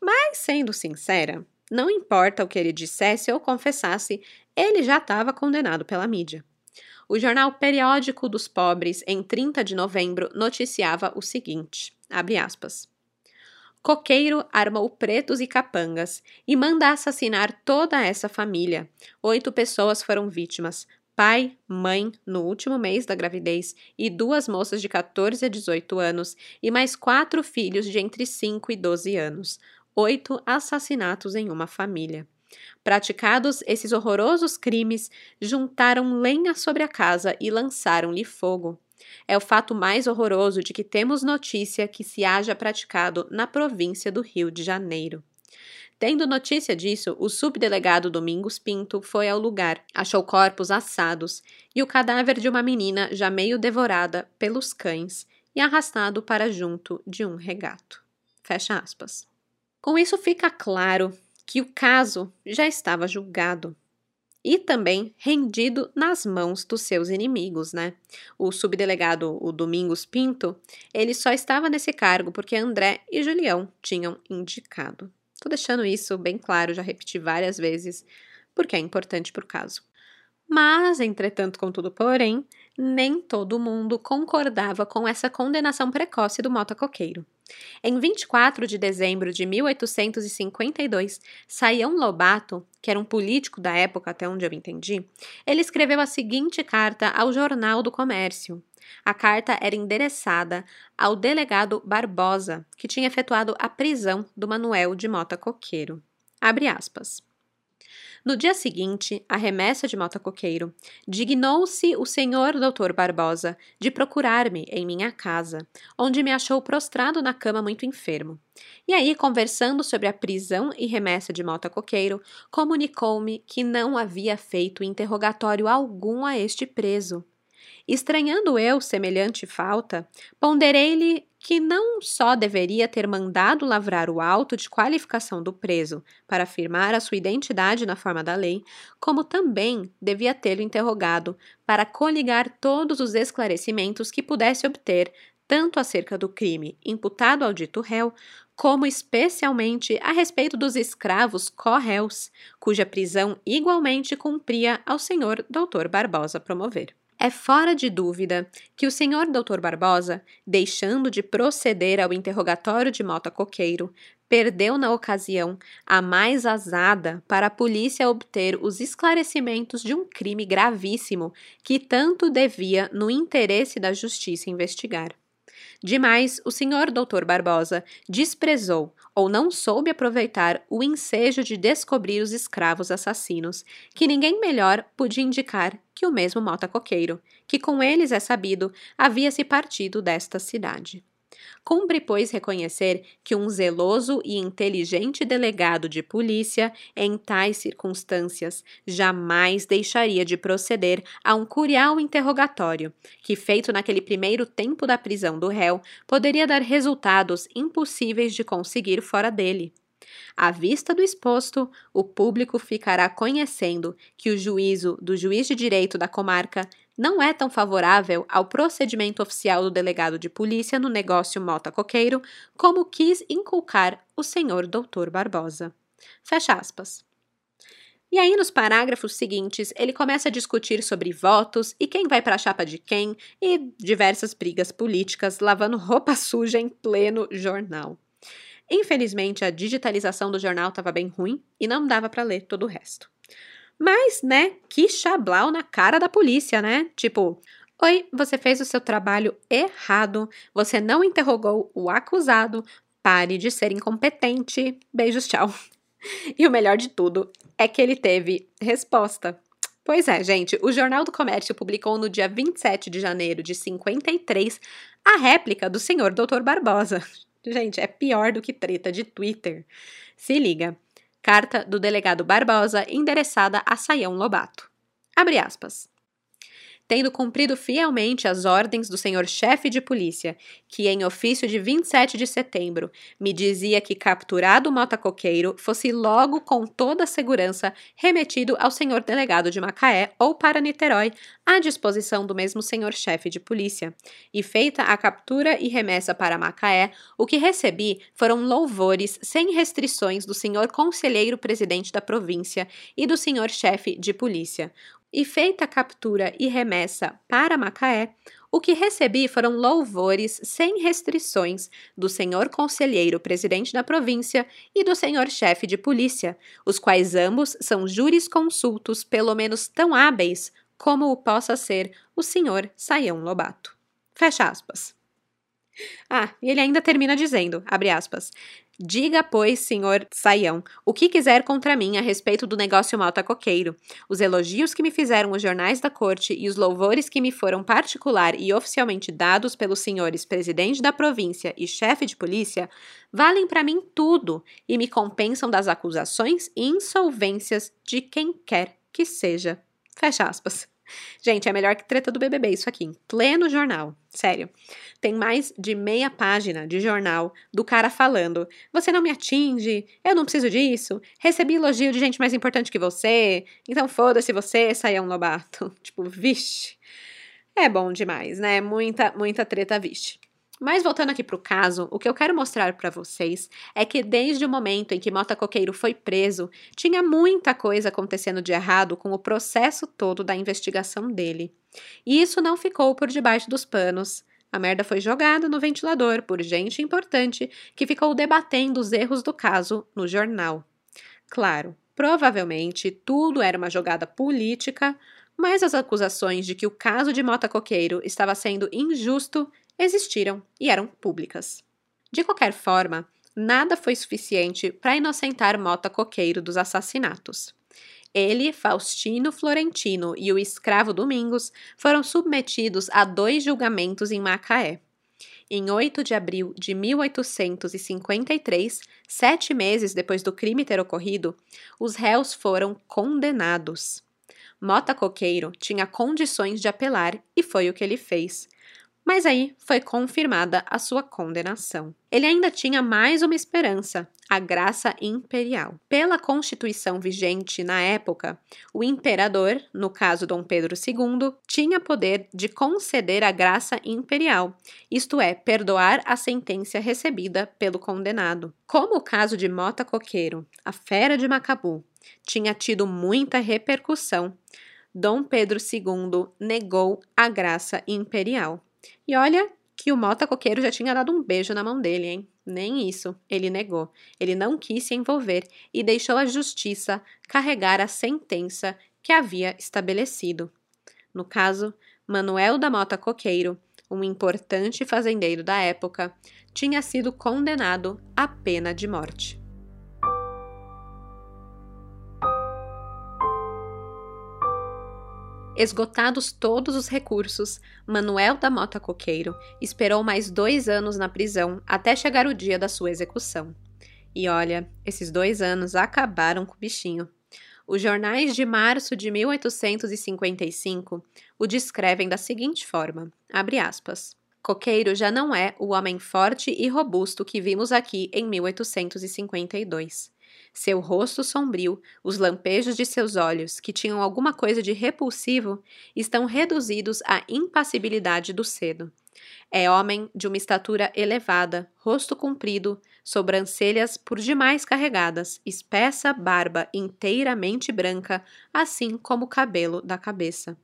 Mas, sendo sincera, não importa o que ele dissesse ou confessasse, ele já estava condenado pela mídia. O jornal Periódico dos Pobres, em 30 de novembro, noticiava o seguinte: aspas, Coqueiro armou pretos e capangas e manda assassinar toda essa família. Oito pessoas foram vítimas: pai, mãe, no último mês da gravidez, e duas moças de 14 a 18 anos, e mais quatro filhos de entre 5 e 12 anos. Oito assassinatos em uma família. Praticados esses horrorosos crimes, juntaram lenha sobre a casa e lançaram-lhe fogo. É o fato mais horroroso de que temos notícia que se haja praticado na província do Rio de Janeiro. Tendo notícia disso, o subdelegado Domingos Pinto foi ao lugar, achou corpos assados e o cadáver de uma menina já meio devorada pelos cães e arrastado para junto de um regato. Fecha aspas. Com isso fica claro que o caso já estava julgado e também rendido nas mãos dos seus inimigos, né? O subdelegado, o Domingos Pinto, ele só estava nesse cargo porque André e Julião tinham indicado. Tô deixando isso bem claro, já repeti várias vezes, porque é importante para o caso. Mas, entretanto, contudo, porém, nem todo mundo concordava com essa condenação precoce do Mota Coqueiro. Em 24 de dezembro de 1852, Saião Lobato, que era um político da época, até onde eu entendi, ele escreveu a seguinte carta ao Jornal do Comércio. A carta era endereçada ao delegado Barbosa, que tinha efetuado a prisão do Manuel de Mota Coqueiro. Abre aspas. No dia seguinte, a remessa de Mota Coqueiro, dignou-se o senhor doutor Barbosa de procurar-me em minha casa, onde me achou prostrado na cama muito enfermo. E aí, conversando sobre a prisão e remessa de Mota Coqueiro, comunicou-me que não havia feito interrogatório algum a este preso. Estranhando eu semelhante falta, ponderei-lhe que não só deveria ter mandado lavrar o auto de qualificação do preso para afirmar a sua identidade na forma da lei, como também devia tê-lo interrogado para coligar todos os esclarecimentos que pudesse obter tanto acerca do crime imputado ao dito réu, como especialmente a respeito dos escravos co-réus, cuja prisão igualmente cumpria ao senhor Dr. Barbosa promover. É fora de dúvida que o senhor Dr. Barbosa, deixando de proceder ao interrogatório de Mota Coqueiro, perdeu na ocasião a mais azada para a polícia obter os esclarecimentos de um crime gravíssimo que tanto devia no interesse da justiça investigar. Demais, o senhor Dr. Barbosa desprezou ou não soube aproveitar o ensejo de descobrir os escravos assassinos, que ninguém melhor podia indicar que o mesmo Mota Coqueiro, que com eles é sabido havia se partido desta cidade. Cumpre, pois, reconhecer que um zeloso e inteligente delegado de polícia, em tais circunstâncias, jamais deixaria de proceder a um curial interrogatório, que, feito naquele primeiro tempo da prisão do réu, poderia dar resultados impossíveis de conseguir fora dele. À vista do exposto, o público ficará conhecendo que o juízo do juiz de direito da comarca não é tão favorável ao procedimento oficial do delegado de polícia no negócio Mota Coqueiro como quis inculcar o senhor doutor Barbosa. Fecha aspas. E aí, nos parágrafos seguintes, ele começa a discutir sobre votos e quem vai para a chapa de quem e diversas brigas políticas, lavando roupa suja em pleno jornal. Infelizmente, a digitalização do jornal estava bem ruim e não dava para ler todo o resto. Mas, né, que chablau na cara da polícia, né? Tipo, oi, você fez o seu trabalho errado, você não interrogou o acusado, pare de ser incompetente. Beijos, tchau. E o melhor de tudo é que ele teve resposta. Pois é, gente, o Jornal do Comércio publicou no dia 27 de janeiro de 53 a réplica do senhor Dr. Barbosa. Gente, é pior do que treta de Twitter. Se liga. Carta do delegado Barbosa endereçada a Saião Lobato. Abre aspas tendo cumprido fielmente as ordens do senhor chefe de polícia, que em ofício de 27 de setembro me dizia que capturado o motacoqueiro fosse logo com toda a segurança remetido ao senhor delegado de Macaé ou para Niterói, à disposição do mesmo senhor chefe de polícia. E feita a captura e remessa para Macaé, o que recebi foram louvores sem restrições do senhor conselheiro presidente da província e do senhor chefe de polícia, e feita a captura e remessa para Macaé, o que recebi foram louvores sem restrições do senhor conselheiro presidente da província e do senhor chefe de polícia, os quais ambos são jurisconsultos pelo menos tão hábeis como o possa ser o senhor Saião Lobato. Fecha aspas. Ah, e ele ainda termina dizendo, abre aspas, Diga, pois, senhor Saião, o que quiser contra mim a respeito do negócio malta coqueiro. Os elogios que me fizeram os jornais da corte e os louvores que me foram particular e oficialmente dados pelos senhores presidente da província e chefe de polícia valem para mim tudo e me compensam das acusações e insolvências de quem quer que seja. Fecha aspas. Gente, é melhor que treta do BBB isso aqui, em pleno jornal. Sério. Tem mais de meia página de jornal do cara falando: Você não me atinge, eu não preciso disso, recebi elogio de gente mais importante que você, então foda-se você, Saião Lobato. Tipo, vixe. É bom demais, né? Muita, muita treta, vixe. Mas voltando aqui para o caso, o que eu quero mostrar para vocês é que desde o momento em que Mota Coqueiro foi preso, tinha muita coisa acontecendo de errado com o processo todo da investigação dele. E isso não ficou por debaixo dos panos. A merda foi jogada no ventilador por gente importante que ficou debatendo os erros do caso no jornal. Claro, provavelmente tudo era uma jogada política, mas as acusações de que o caso de Mota Coqueiro estava sendo injusto existiram e eram públicas. De qualquer forma, nada foi suficiente para inocentar Mota Coqueiro dos assassinatos. Ele, Faustino Florentino e o escravo Domingos foram submetidos a dois julgamentos em Macaé. Em 8 de abril de 1853, sete meses depois do crime ter ocorrido, os réus foram condenados. Mota Coqueiro tinha condições de apelar e foi o que ele fez, mas aí foi confirmada a sua condenação. Ele ainda tinha mais uma esperança, a graça imperial. Pela Constituição vigente na época, o imperador, no caso Dom Pedro II, tinha poder de conceder a graça imperial, isto é, perdoar a sentença recebida pelo condenado. Como o caso de Mota Coqueiro, a fera de Macabu, tinha tido muita repercussão, Dom Pedro II negou a graça imperial. E olha que o Mota Coqueiro já tinha dado um beijo na mão dele, hein? Nem isso ele negou. Ele não quis se envolver e deixou a justiça carregar a sentença que havia estabelecido. No caso, Manuel da Mota Coqueiro, um importante fazendeiro da época, tinha sido condenado à pena de morte. Esgotados todos os recursos, Manuel da Mota Coqueiro esperou mais dois anos na prisão até chegar o dia da sua execução. E olha, esses dois anos acabaram com o bichinho. Os jornais de março de 1855 o descrevem da seguinte forma: aspas. Coqueiro já não é o homem forte e robusto que vimos aqui em 1852. Seu rosto sombrio, os lampejos de seus olhos, que tinham alguma coisa de repulsivo, estão reduzidos à impassibilidade do cedo. É homem de uma estatura elevada, rosto comprido, sobrancelhas por demais carregadas, espessa barba inteiramente branca, assim como o cabelo da cabeça.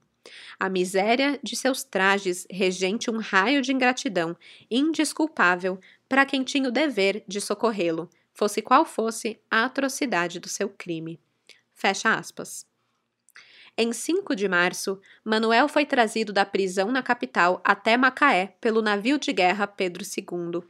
A miséria de seus trajes regente um raio de ingratidão indesculpável para quem tinha o dever de socorrê-lo, fosse qual fosse a atrocidade do seu crime. Fecha aspas. Em 5 de março, Manuel foi trazido da prisão na capital até Macaé pelo navio de guerra Pedro II.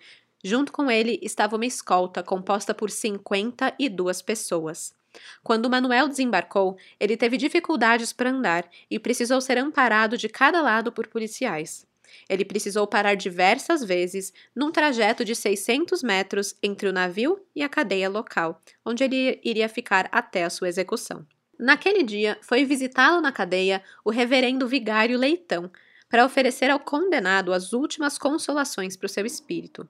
Junto com ele estava uma escolta composta por 52 pessoas. Quando Manuel desembarcou, ele teve dificuldades para andar e precisou ser amparado de cada lado por policiais. Ele precisou parar diversas vezes num trajeto de 600 metros entre o navio e a cadeia local, onde ele iria ficar até a sua execução. Naquele dia, foi visitá-lo na cadeia o reverendo vigário Leitão, para oferecer ao condenado as últimas consolações para o seu espírito.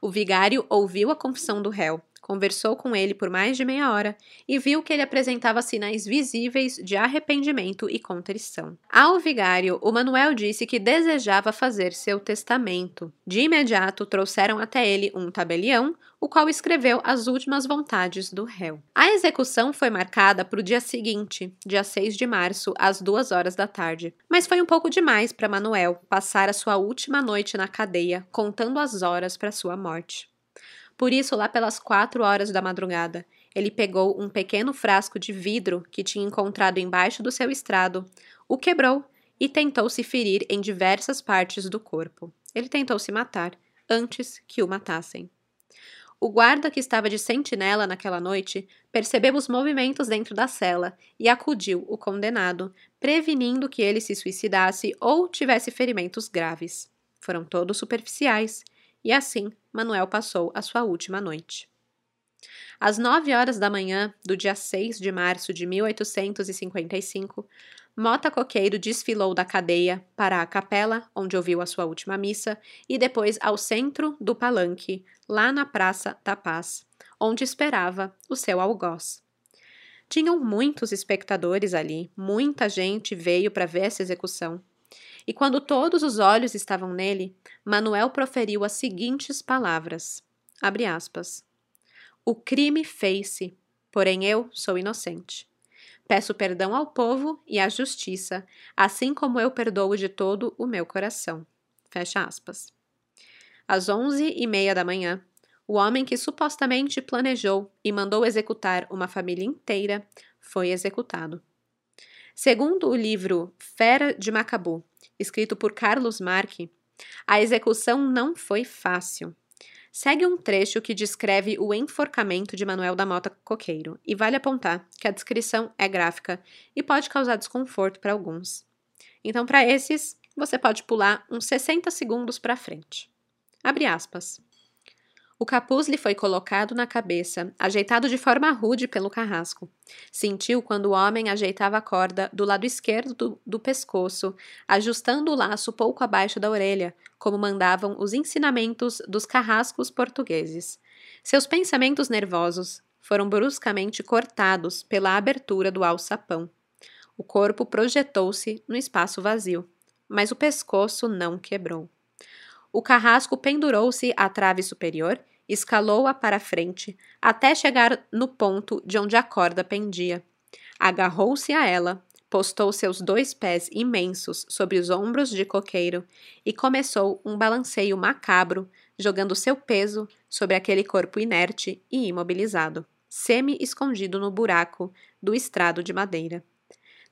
O vigário ouviu a confissão do réu, conversou com ele por mais de meia hora e viu que ele apresentava sinais visíveis de arrependimento e contrição. Ao vigário, o Manuel disse que desejava fazer seu testamento. De imediato, trouxeram até ele um tabelião, o qual escreveu as últimas vontades do réu. A execução foi marcada para o dia seguinte, dia 6 de março, às duas horas da tarde. Mas foi um pouco demais para Manuel passar a sua última noite na cadeia, contando as horas para sua morte. Por isso, lá pelas quatro horas da madrugada, ele pegou um pequeno frasco de vidro que tinha encontrado embaixo do seu estrado, o quebrou e tentou se ferir em diversas partes do corpo. Ele tentou se matar antes que o matassem. O guarda que estava de sentinela naquela noite percebeu os movimentos dentro da cela e acudiu o condenado, prevenindo que ele se suicidasse ou tivesse ferimentos graves. Foram todos superficiais e assim Manuel passou a sua última noite. Às nove horas da manhã do dia 6 de março de 1855, Mota Coqueiro desfilou da cadeia para a capela, onde ouviu a sua última missa, e depois ao centro do palanque, lá na Praça da Paz, onde esperava o seu algoz. Tinham muitos espectadores ali, muita gente veio para ver essa execução. E quando todos os olhos estavam nele, Manuel proferiu as seguintes palavras: abre aspas. O crime fez-se, porém eu sou inocente. Peço perdão ao povo e à justiça, assim como eu perdoo de todo o meu coração. Fecha aspas. Às onze e meia da manhã, o homem que supostamente planejou e mandou executar uma família inteira foi executado. Segundo o livro Fera de Macabu, escrito por Carlos Marque, a execução não foi fácil. Segue um trecho que descreve o enforcamento de Manuel da Mota Coqueiro, e vale apontar que a descrição é gráfica e pode causar desconforto para alguns. Então, para esses, você pode pular uns 60 segundos para frente. Abre aspas. O capuz lhe foi colocado na cabeça, ajeitado de forma rude pelo carrasco. Sentiu quando o homem ajeitava a corda do lado esquerdo do, do, pescoço, ajustando o laço pouco abaixo da orelha, como mandavam os ensinamentos dos carrascos portugueses. Seus pensamentos nervosos foram bruscamente cortados pela abertura do alçapão. O corpo projetou-se no espaço vazio, mas o pescoço não quebrou. O carrasco pendurou-se à trave superior escalou-a para frente até chegar no ponto de onde a corda pendia. Agarrou-se a ela, postou seus dois pés imensos sobre os ombros de coqueiro e começou um balanceio macabro, jogando seu peso sobre aquele corpo inerte e imobilizado, semi-escondido no buraco do estrado de madeira.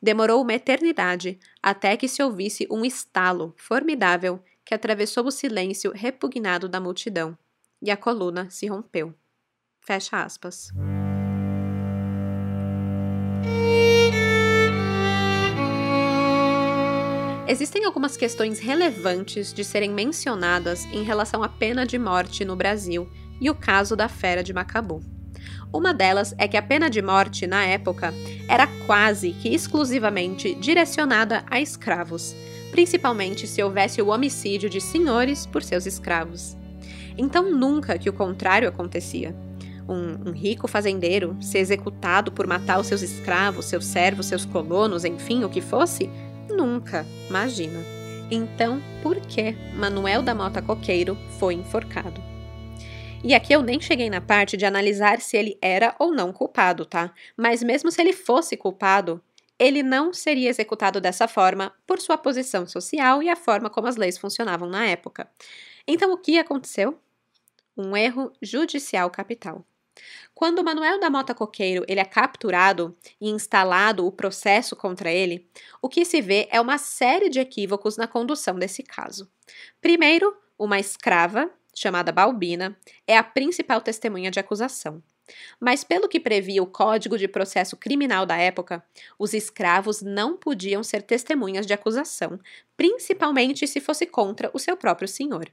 Demorou uma eternidade até que se ouvisse um estalo formidável que atravessou o silêncio repugnado da multidão e a coluna se rompeu. Fecha aspas. Existem algumas questões relevantes de serem mencionadas em relação à pena de morte no Brasil e o caso da Fera de Macabu. Uma delas é que a pena de morte, na época, era quase que exclusivamente direcionada a escravos, principalmente se houvesse o homicídio de senhores por seus escravos. Então nunca que o contrário acontecia. um, um rico fazendeiro ser executado por matar os seus escravos, seus servos, seus colonos, enfim, o que fosse? Nunca, imagina. Então, por que Manuel da Mota Coqueiro foi enforcado? E aqui eu nem cheguei na parte de analisar se ele era ou não culpado, tá? Mas mesmo se ele fosse culpado, ele não seria executado dessa forma por sua posição social e a forma como as leis funcionavam na época. Então, o que aconteceu? Um erro judicial capital. Quando Manuel da Mota Coqueiro ele é capturado e instalado o processo contra ele, o que se vê é uma série de equívocos na condução desse caso. Primeiro, uma escrava, chamada Balbina, é a principal testemunha de acusação. Mas, pelo que previa o Código de Processo Criminal da época, os escravos não podiam ser testemunhas de acusação, principalmente se fosse contra o seu próprio senhor.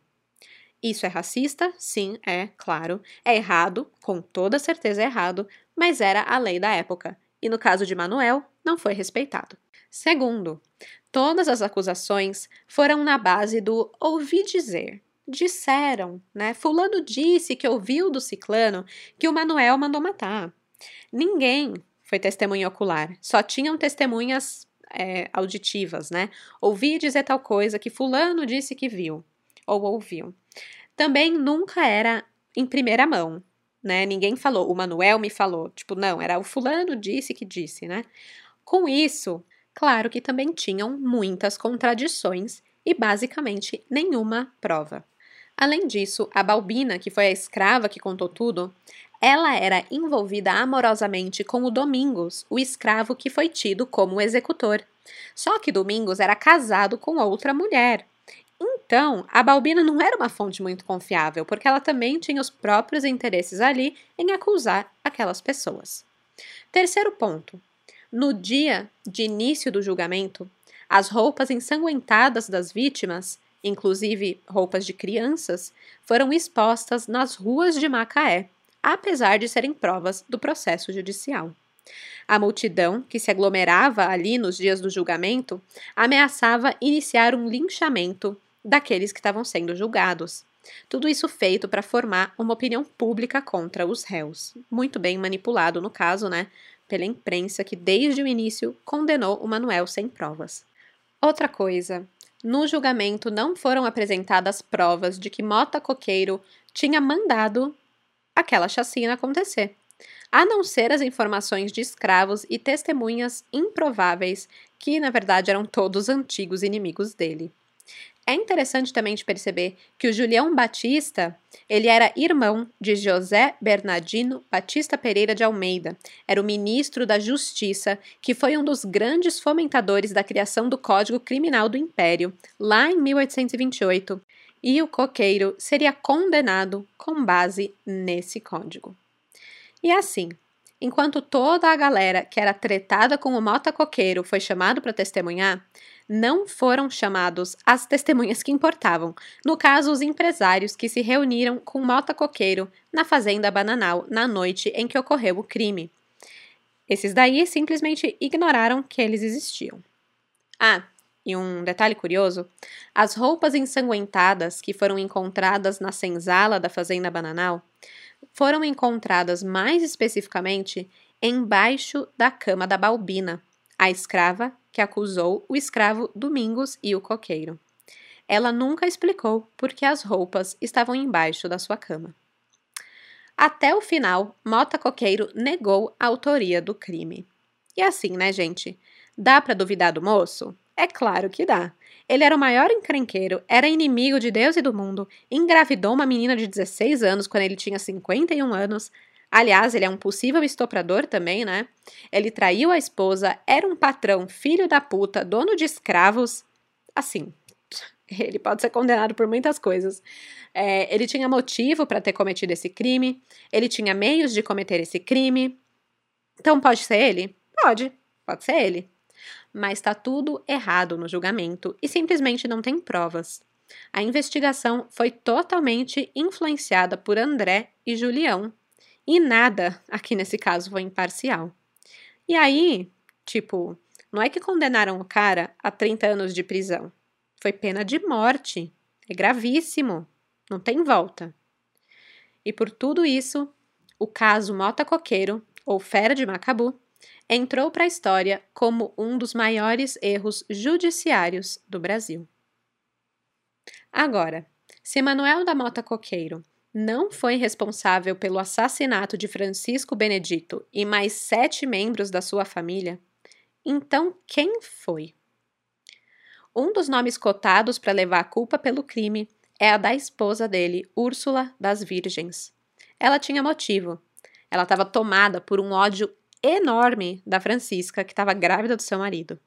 Isso é racista? Sim, é, claro. É errado, com toda certeza é errado, mas era a lei da época, e no caso de Manuel, não foi respeitado. Segundo, todas as acusações foram na base do ouvi dizer, disseram, né? Fulano disse que ouviu do ciclano que o Manuel mandou matar. Ninguém foi testemunha ocular, só tinham testemunhas é, auditivas, né? Ouvi dizer tal coisa que Fulano disse que viu ou ouviu. Também nunca era em primeira mão, né? Ninguém falou, o Manuel me falou. Tipo, não, era o Fulano disse que disse, né? Com isso, claro que também tinham muitas contradições e basicamente nenhuma prova. Além disso, a Balbina, que foi a escrava que contou tudo, ela era envolvida amorosamente com o Domingos, o escravo que foi tido como executor. Só que Domingos era casado com outra mulher. Então, a Balbina não era uma fonte muito confiável, porque ela também tinha os próprios interesses ali em acusar aquelas pessoas. Terceiro ponto: no dia de início do julgamento, as roupas ensanguentadas das vítimas inclusive roupas de crianças, foram expostas nas ruas de Macaé, apesar de serem provas do processo judicial. A multidão, que se aglomerava ali nos dias do julgamento, ameaçava iniciar um linchamento daqueles que estavam sendo julgados. Tudo isso feito para formar uma opinião pública contra os réus. Muito bem manipulado, no caso, né? Pela imprensa que desde o início condenou o Manuel sem provas. Outra coisa, no julgamento não foram apresentadas provas de que Mota Coqueiro tinha mandado aquela chacina acontecer, a não ser as informações de escravos e testemunhas improváveis que, na verdade, eram todos antigos inimigos dele. É interessante também de perceber que o Julião Batista, ele era irmão de José Bernardino Batista Pereira de Almeida, era o ministro da Justiça, que foi um dos grandes fomentadores da criação do Código Criminal do Império, lá em 1828, e o coqueiro seria condenado com base nesse código. E assim, enquanto toda a galera que era tretada com o Mota Coqueiro foi chamado para testemunhar, não foram chamados as testemunhas que importavam, no caso, os empresários que se reuniram com Mota Coqueiro na Fazenda Bananal na noite em que ocorreu o crime. Esses daí simplesmente ignoraram que eles existiam. Ah, e um detalhe curioso: as roupas ensanguentadas que foram encontradas na senzala da Fazenda Bananal foram encontradas mais especificamente embaixo da cama da Balbina, a escrava que acusou o escravo Domingos e o coqueiro. Ela nunca explicou por que as roupas estavam embaixo da sua cama. Até o final, Mota Coqueiro negou a autoria do crime. E assim, né, gente? Dá para duvidar do moço? É claro que dá. Ele era o maior encrenqueiro, era inimigo de Deus e do mundo, engravidou uma menina de 16 anos quando ele tinha 51 anos, Aliás, ele é um possível estuprador também, né? Ele traiu a esposa, era um patrão, filho da puta, dono de escravos. Assim, ele pode ser condenado por muitas coisas. É, ele tinha motivo para ter cometido esse crime, ele tinha meios de cometer esse crime. Então, pode ser ele? Pode, pode ser ele. Mas está tudo errado no julgamento e simplesmente não tem provas. A investigação foi totalmente influenciada por André e Julião, e nada, aqui nesse caso, foi imparcial. E aí, tipo, não é que condenaram o cara a 30 anos de prisão. Foi pena de morte. É gravíssimo. Não tem volta. E por tudo isso, o caso Mota Coqueiro, ou Fera de Macabu, entrou para a história como um dos maiores erros judiciários do Brasil. Agora, se Manuel da Mota Coqueiro não foi responsável pelo assassinato de Francisco Benedito e mais sete membros da sua família, então quem foi? Um dos nomes cotados para levar a culpa pelo crime é a da esposa dele, Úrsula das Virgens. Ela tinha motivo. Ela estava tomada por um ódio enorme da Francisca, que estava grávida do seu marido.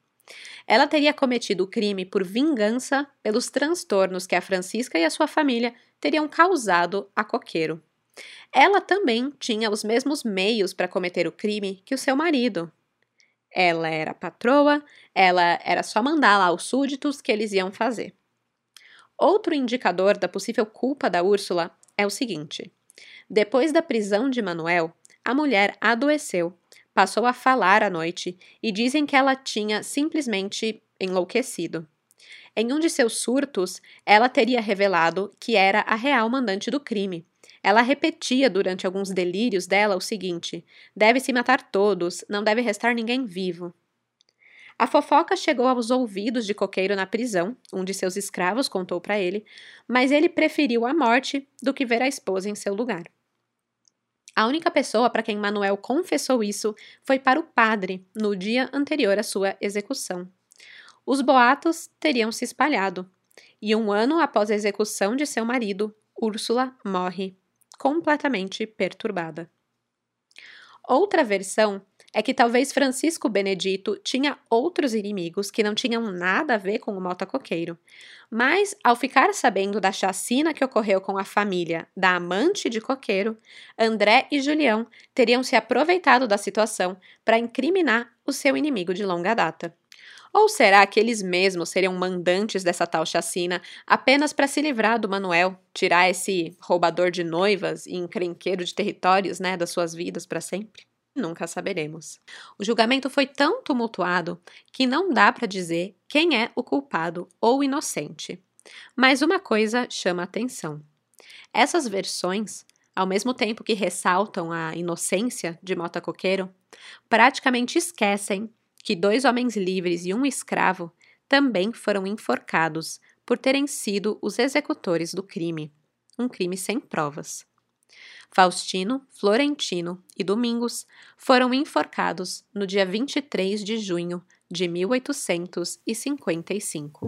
Ela teria cometido o crime por vingança pelos transtornos que a Francisca e a sua família teriam causado a Coqueiro. Ela também tinha os mesmos meios para cometer o crime que o seu marido. Ela era patroa, ela era só mandar lá aos súditos que eles iam fazer. Outro indicador da possível culpa da Úrsula é o seguinte: depois da prisão de Manuel, a mulher adoeceu, passou a falar à noite e dizem que ela tinha simplesmente enlouquecido. Em um de seus surtos, ela teria revelado que era a real mandante do crime. Ela repetia durante alguns delírios dela o seguinte: deve-se matar todos, não deve restar ninguém vivo. A fofoca chegou aos ouvidos de Coqueiro na prisão, um de seus escravos contou para ele, mas ele preferiu a morte do que ver a esposa em seu lugar. A única pessoa para quem Manuel confessou isso foi para o padre, no dia anterior à sua execução. Os boatos teriam se espalhado, e um ano após a execução de seu marido, Úrsula morre, completamente perturbada. Outra versão é que talvez Francisco Benedito tinha outros inimigos que não tinham nada a ver com o Mota Coqueiro. Mas, ao ficar sabendo da chacina que ocorreu com a família da amante de Coqueiro, André e Julião teriam se aproveitado da situação para incriminar o seu inimigo de longa data. Ou será que eles mesmos seriam mandantes dessa tal chacina apenas para se livrar do Manuel, tirar esse roubador de noivas e encrenqueiro de territórios, né, das suas vidas para sempre? Nunca saberemos. O julgamento foi tão tumultuado que não dá para dizer quem é o culpado ou inocente. Mas uma coisa chama atenção. Essas versões, ao mesmo tempo que ressaltam a inocência de Mota Coqueiro, praticamente esquecem que dois homens livres e um escravo também foram enforcados por terem sido os executores do crime, um crime sem provas. Faustino, Florentino e Domingos foram enforcados no dia 23 de junho de 1855.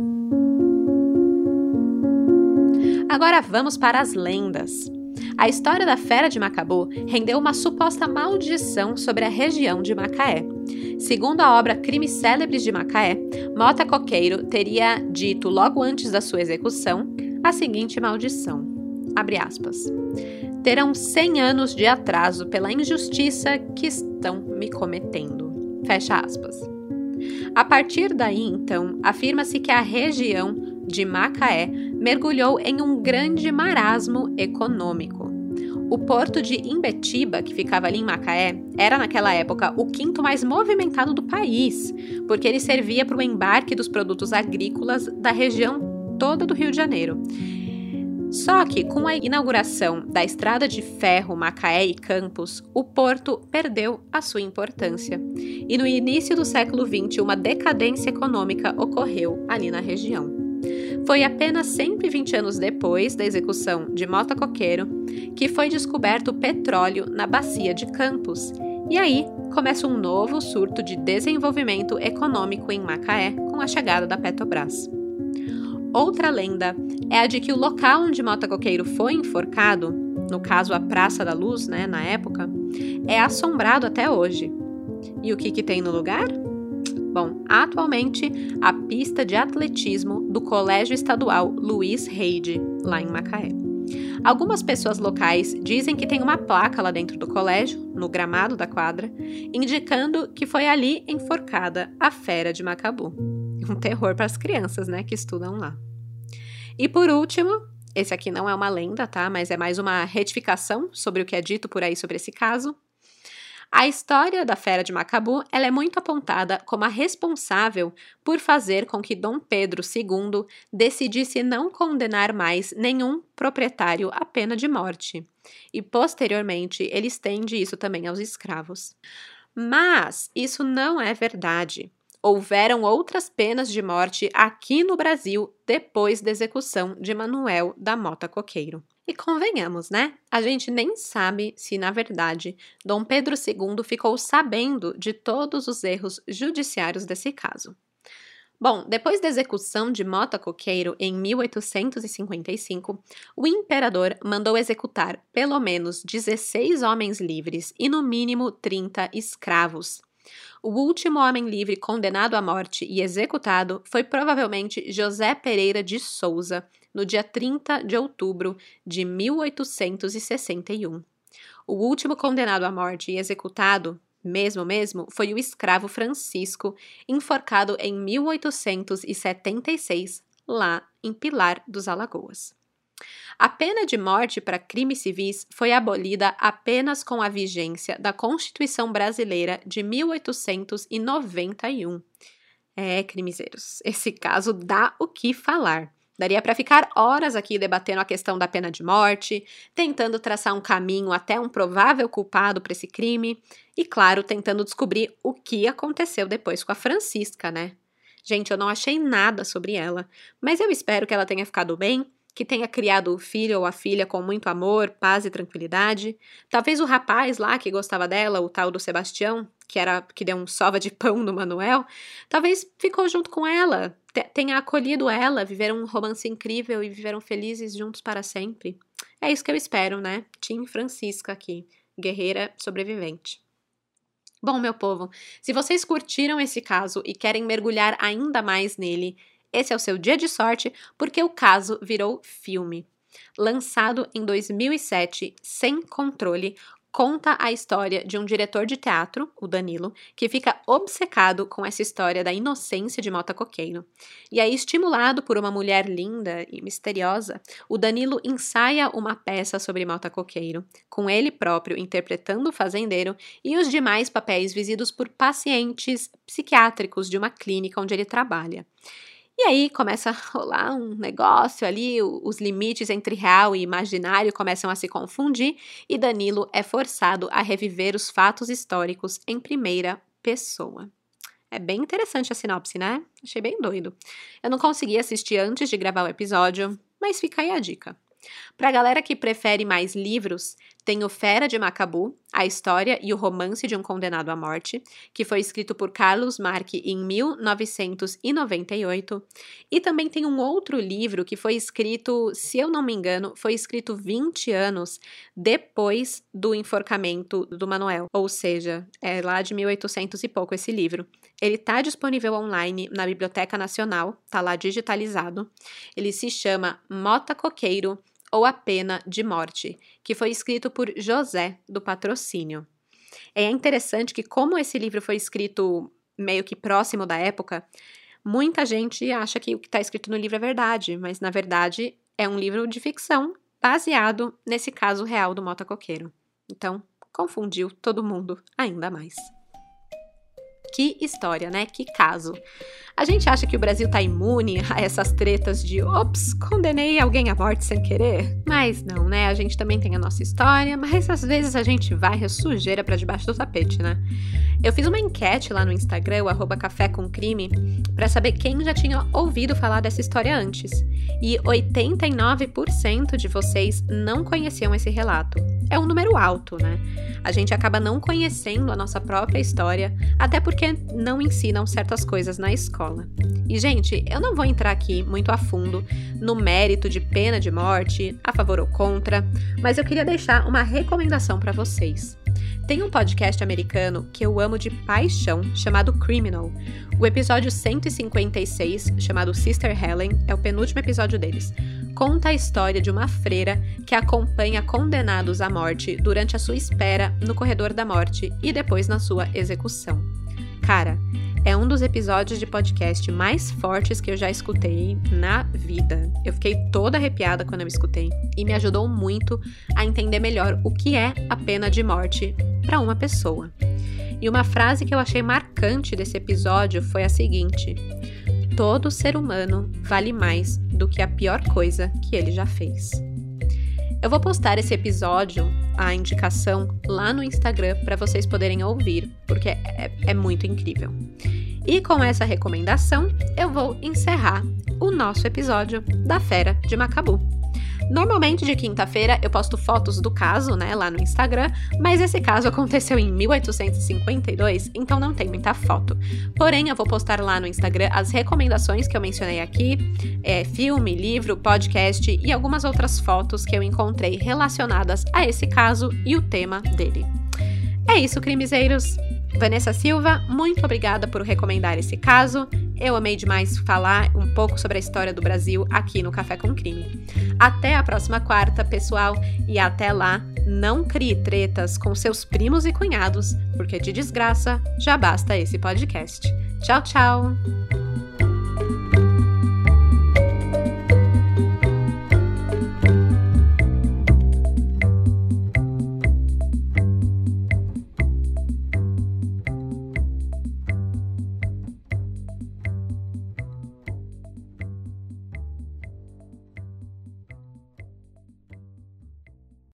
Agora vamos para as lendas. A história da Fera de Macabu rendeu uma suposta maldição sobre a região de Macaé. Segundo a obra Crimes Célebres de Macaé, Mota Coqueiro teria dito logo antes da sua execução a seguinte maldição: abre aspas terão 100 anos de atraso pela injustiça que estão me cometendo. Fecha aspas. A partir daí, então, afirma-se que a região de Macaé mergulhou em um grande marasmo econômico. O porto de Imbetiba, que ficava ali em Macaé, era naquela época o quinto mais movimentado do país, porque ele servia para o embarque dos produtos agrícolas da região toda do Rio de Janeiro. Só que, com a inauguração da estrada de ferro Macaé e Campos, o porto perdeu a sua importância. E no início do século XX, uma decadência econômica ocorreu ali na região. Foi apenas 120 anos depois da execução de Mota Coqueiro que foi descoberto petróleo na bacia de Campos. E aí começa um novo surto de desenvolvimento econômico em Macaé com a chegada da Petrobras. Outra lenda é a de que o local onde Mota Coqueiro foi enforcado, no caso a Praça da Luz, né, na época, é assombrado até hoje. E o que, que tem no lugar? Bom, atualmente a pista de atletismo do Colégio Estadual Luiz Reide, lá em Macaé. Algumas pessoas locais dizem que tem uma placa lá dentro do colégio, no gramado da quadra, indicando que foi ali enforcada a fera de Macabu um terror para as crianças, né, que estudam lá. E por último, esse aqui não é uma lenda, tá? Mas é mais uma retificação sobre o que é dito por aí sobre esse caso. A história da Fera de Macabu ela é muito apontada como a responsável por fazer com que Dom Pedro II decidisse não condenar mais nenhum proprietário à pena de morte. E posteriormente ele estende isso também aos escravos. Mas isso não é verdade houveram outras penas de morte aqui no Brasil depois da execução de Manuel da Mota Coqueiro. E convenhamos, né? A gente nem sabe se, na verdade, Dom Pedro II ficou sabendo de todos os erros judiciários desse caso. Bom, depois da execução de Mota Coqueiro em 1855, o imperador mandou executar pelo menos 16 homens livres e no mínimo 30 escravos. O último homem livre condenado à morte e executado foi provavelmente José Pereira de Souza, no dia 30 de outubro de 1861. O último condenado à morte e executado, mesmo mesmo, foi o escravo Francisco, enforcado em 1876, lá em Pilar dos Alagoas. A pena de morte para crimes civis foi abolida apenas com a vigência da Constituição Brasileira de 1891. É, crimezeiros, esse caso dá o que falar. Daria para ficar horas aqui debatendo a questão da pena de morte, tentando traçar um caminho até um provável culpado para esse crime e, claro, tentando descobrir o que aconteceu depois com a Francisca, né? Gente, eu não achei nada sobre ela, mas eu espero que ela tenha ficado bem que tenha criado o filho ou a filha com muito amor, paz e tranquilidade. Talvez o rapaz lá que gostava dela, o tal do Sebastião, que era que deu um sova de pão no Manuel, talvez ficou junto com ela, tenha acolhido ela, viveram um romance incrível e viveram felizes juntos para sempre. É isso que eu espero, né? Tim Francisca aqui, guerreira sobrevivente. Bom, meu povo, se vocês curtiram esse caso e querem mergulhar ainda mais nele, esse é o seu dia de sorte porque o caso virou filme. Lançado em 2007, sem controle, conta a história de um diretor de teatro, o Danilo, que fica obcecado com essa história da inocência de Mota Coqueiro. E aí, estimulado por uma mulher linda e misteriosa, o Danilo ensaia uma peça sobre Mota Coqueiro, com ele próprio interpretando o fazendeiro e os demais papéis visidos por pacientes psiquiátricos de uma clínica onde ele trabalha. E aí começa a rolar um negócio ali, os limites entre real e imaginário começam a se confundir e Danilo é forçado a reviver os fatos históricos em primeira pessoa. É bem interessante a sinopse, né? Achei bem doido. Eu não consegui assistir antes de gravar o episódio, mas fica aí a dica. Para galera que prefere mais livros, tem o Fera de Macabu, a história e o romance de um condenado à morte, que foi escrito por Carlos Marque em 1998. E também tem um outro livro que foi escrito, se eu não me engano, foi escrito 20 anos depois do enforcamento do Manuel, ou seja, é lá de 1800 e pouco esse livro. Ele está disponível online na Biblioteca Nacional, está lá digitalizado. Ele se chama Mota Coqueiro ou A Pena de Morte, que foi escrito por José do Patrocínio. É interessante que, como esse livro foi escrito meio que próximo da época, muita gente acha que o que está escrito no livro é verdade, mas na verdade é um livro de ficção baseado nesse caso real do Mota Coqueiro. Então, confundiu todo mundo ainda mais. Que história, né? Que caso. A gente acha que o Brasil tá imune a essas tretas de ops, condenei alguém à morte sem querer. Mas não, né? A gente também tem a nossa história, mas às vezes a gente vai a sujeira para debaixo do tapete, né? Eu fiz uma enquete lá no Instagram, o Café com Crime, para saber quem já tinha ouvido falar dessa história antes. E 89% de vocês não conheciam esse relato. É um número alto, né? A gente acaba não conhecendo a nossa própria história, até porque não ensinam certas coisas na escola. E, gente, eu não vou entrar aqui muito a fundo no mérito de pena de morte, a favor ou contra, mas eu queria deixar uma recomendação para vocês. Tem um podcast americano que eu amo de paixão, chamado Criminal. O episódio 156, chamado Sister Helen, é o penúltimo episódio deles. Conta a história de uma freira que acompanha condenados à morte durante a sua espera no corredor da morte e depois na sua execução. Cara, é um dos episódios de podcast mais fortes que eu já escutei na vida. Eu fiquei toda arrepiada quando eu escutei e me ajudou muito a entender melhor o que é a pena de morte para uma pessoa. E uma frase que eu achei marcante desse episódio foi a seguinte: Todo ser humano vale mais do que a pior coisa que ele já fez. Eu vou postar esse episódio, a indicação, lá no Instagram para vocês poderem ouvir, porque é, é muito incrível. E com essa recomendação, eu vou encerrar o nosso episódio da Fera de Macabu. Normalmente de quinta-feira eu posto fotos do caso, né, lá no Instagram, mas esse caso aconteceu em 1852, então não tem muita foto. Porém, eu vou postar lá no Instagram as recomendações que eu mencionei aqui, é, filme, livro, podcast e algumas outras fotos que eu encontrei relacionadas a esse caso e o tema dele. É isso, crimezeiros! Vanessa Silva, muito obrigada por recomendar esse caso. Eu amei demais falar um pouco sobre a história do Brasil aqui no Café com Crime. Até a próxima quarta, pessoal, e até lá, não crie tretas com seus primos e cunhados, porque de desgraça já basta esse podcast. Tchau, tchau!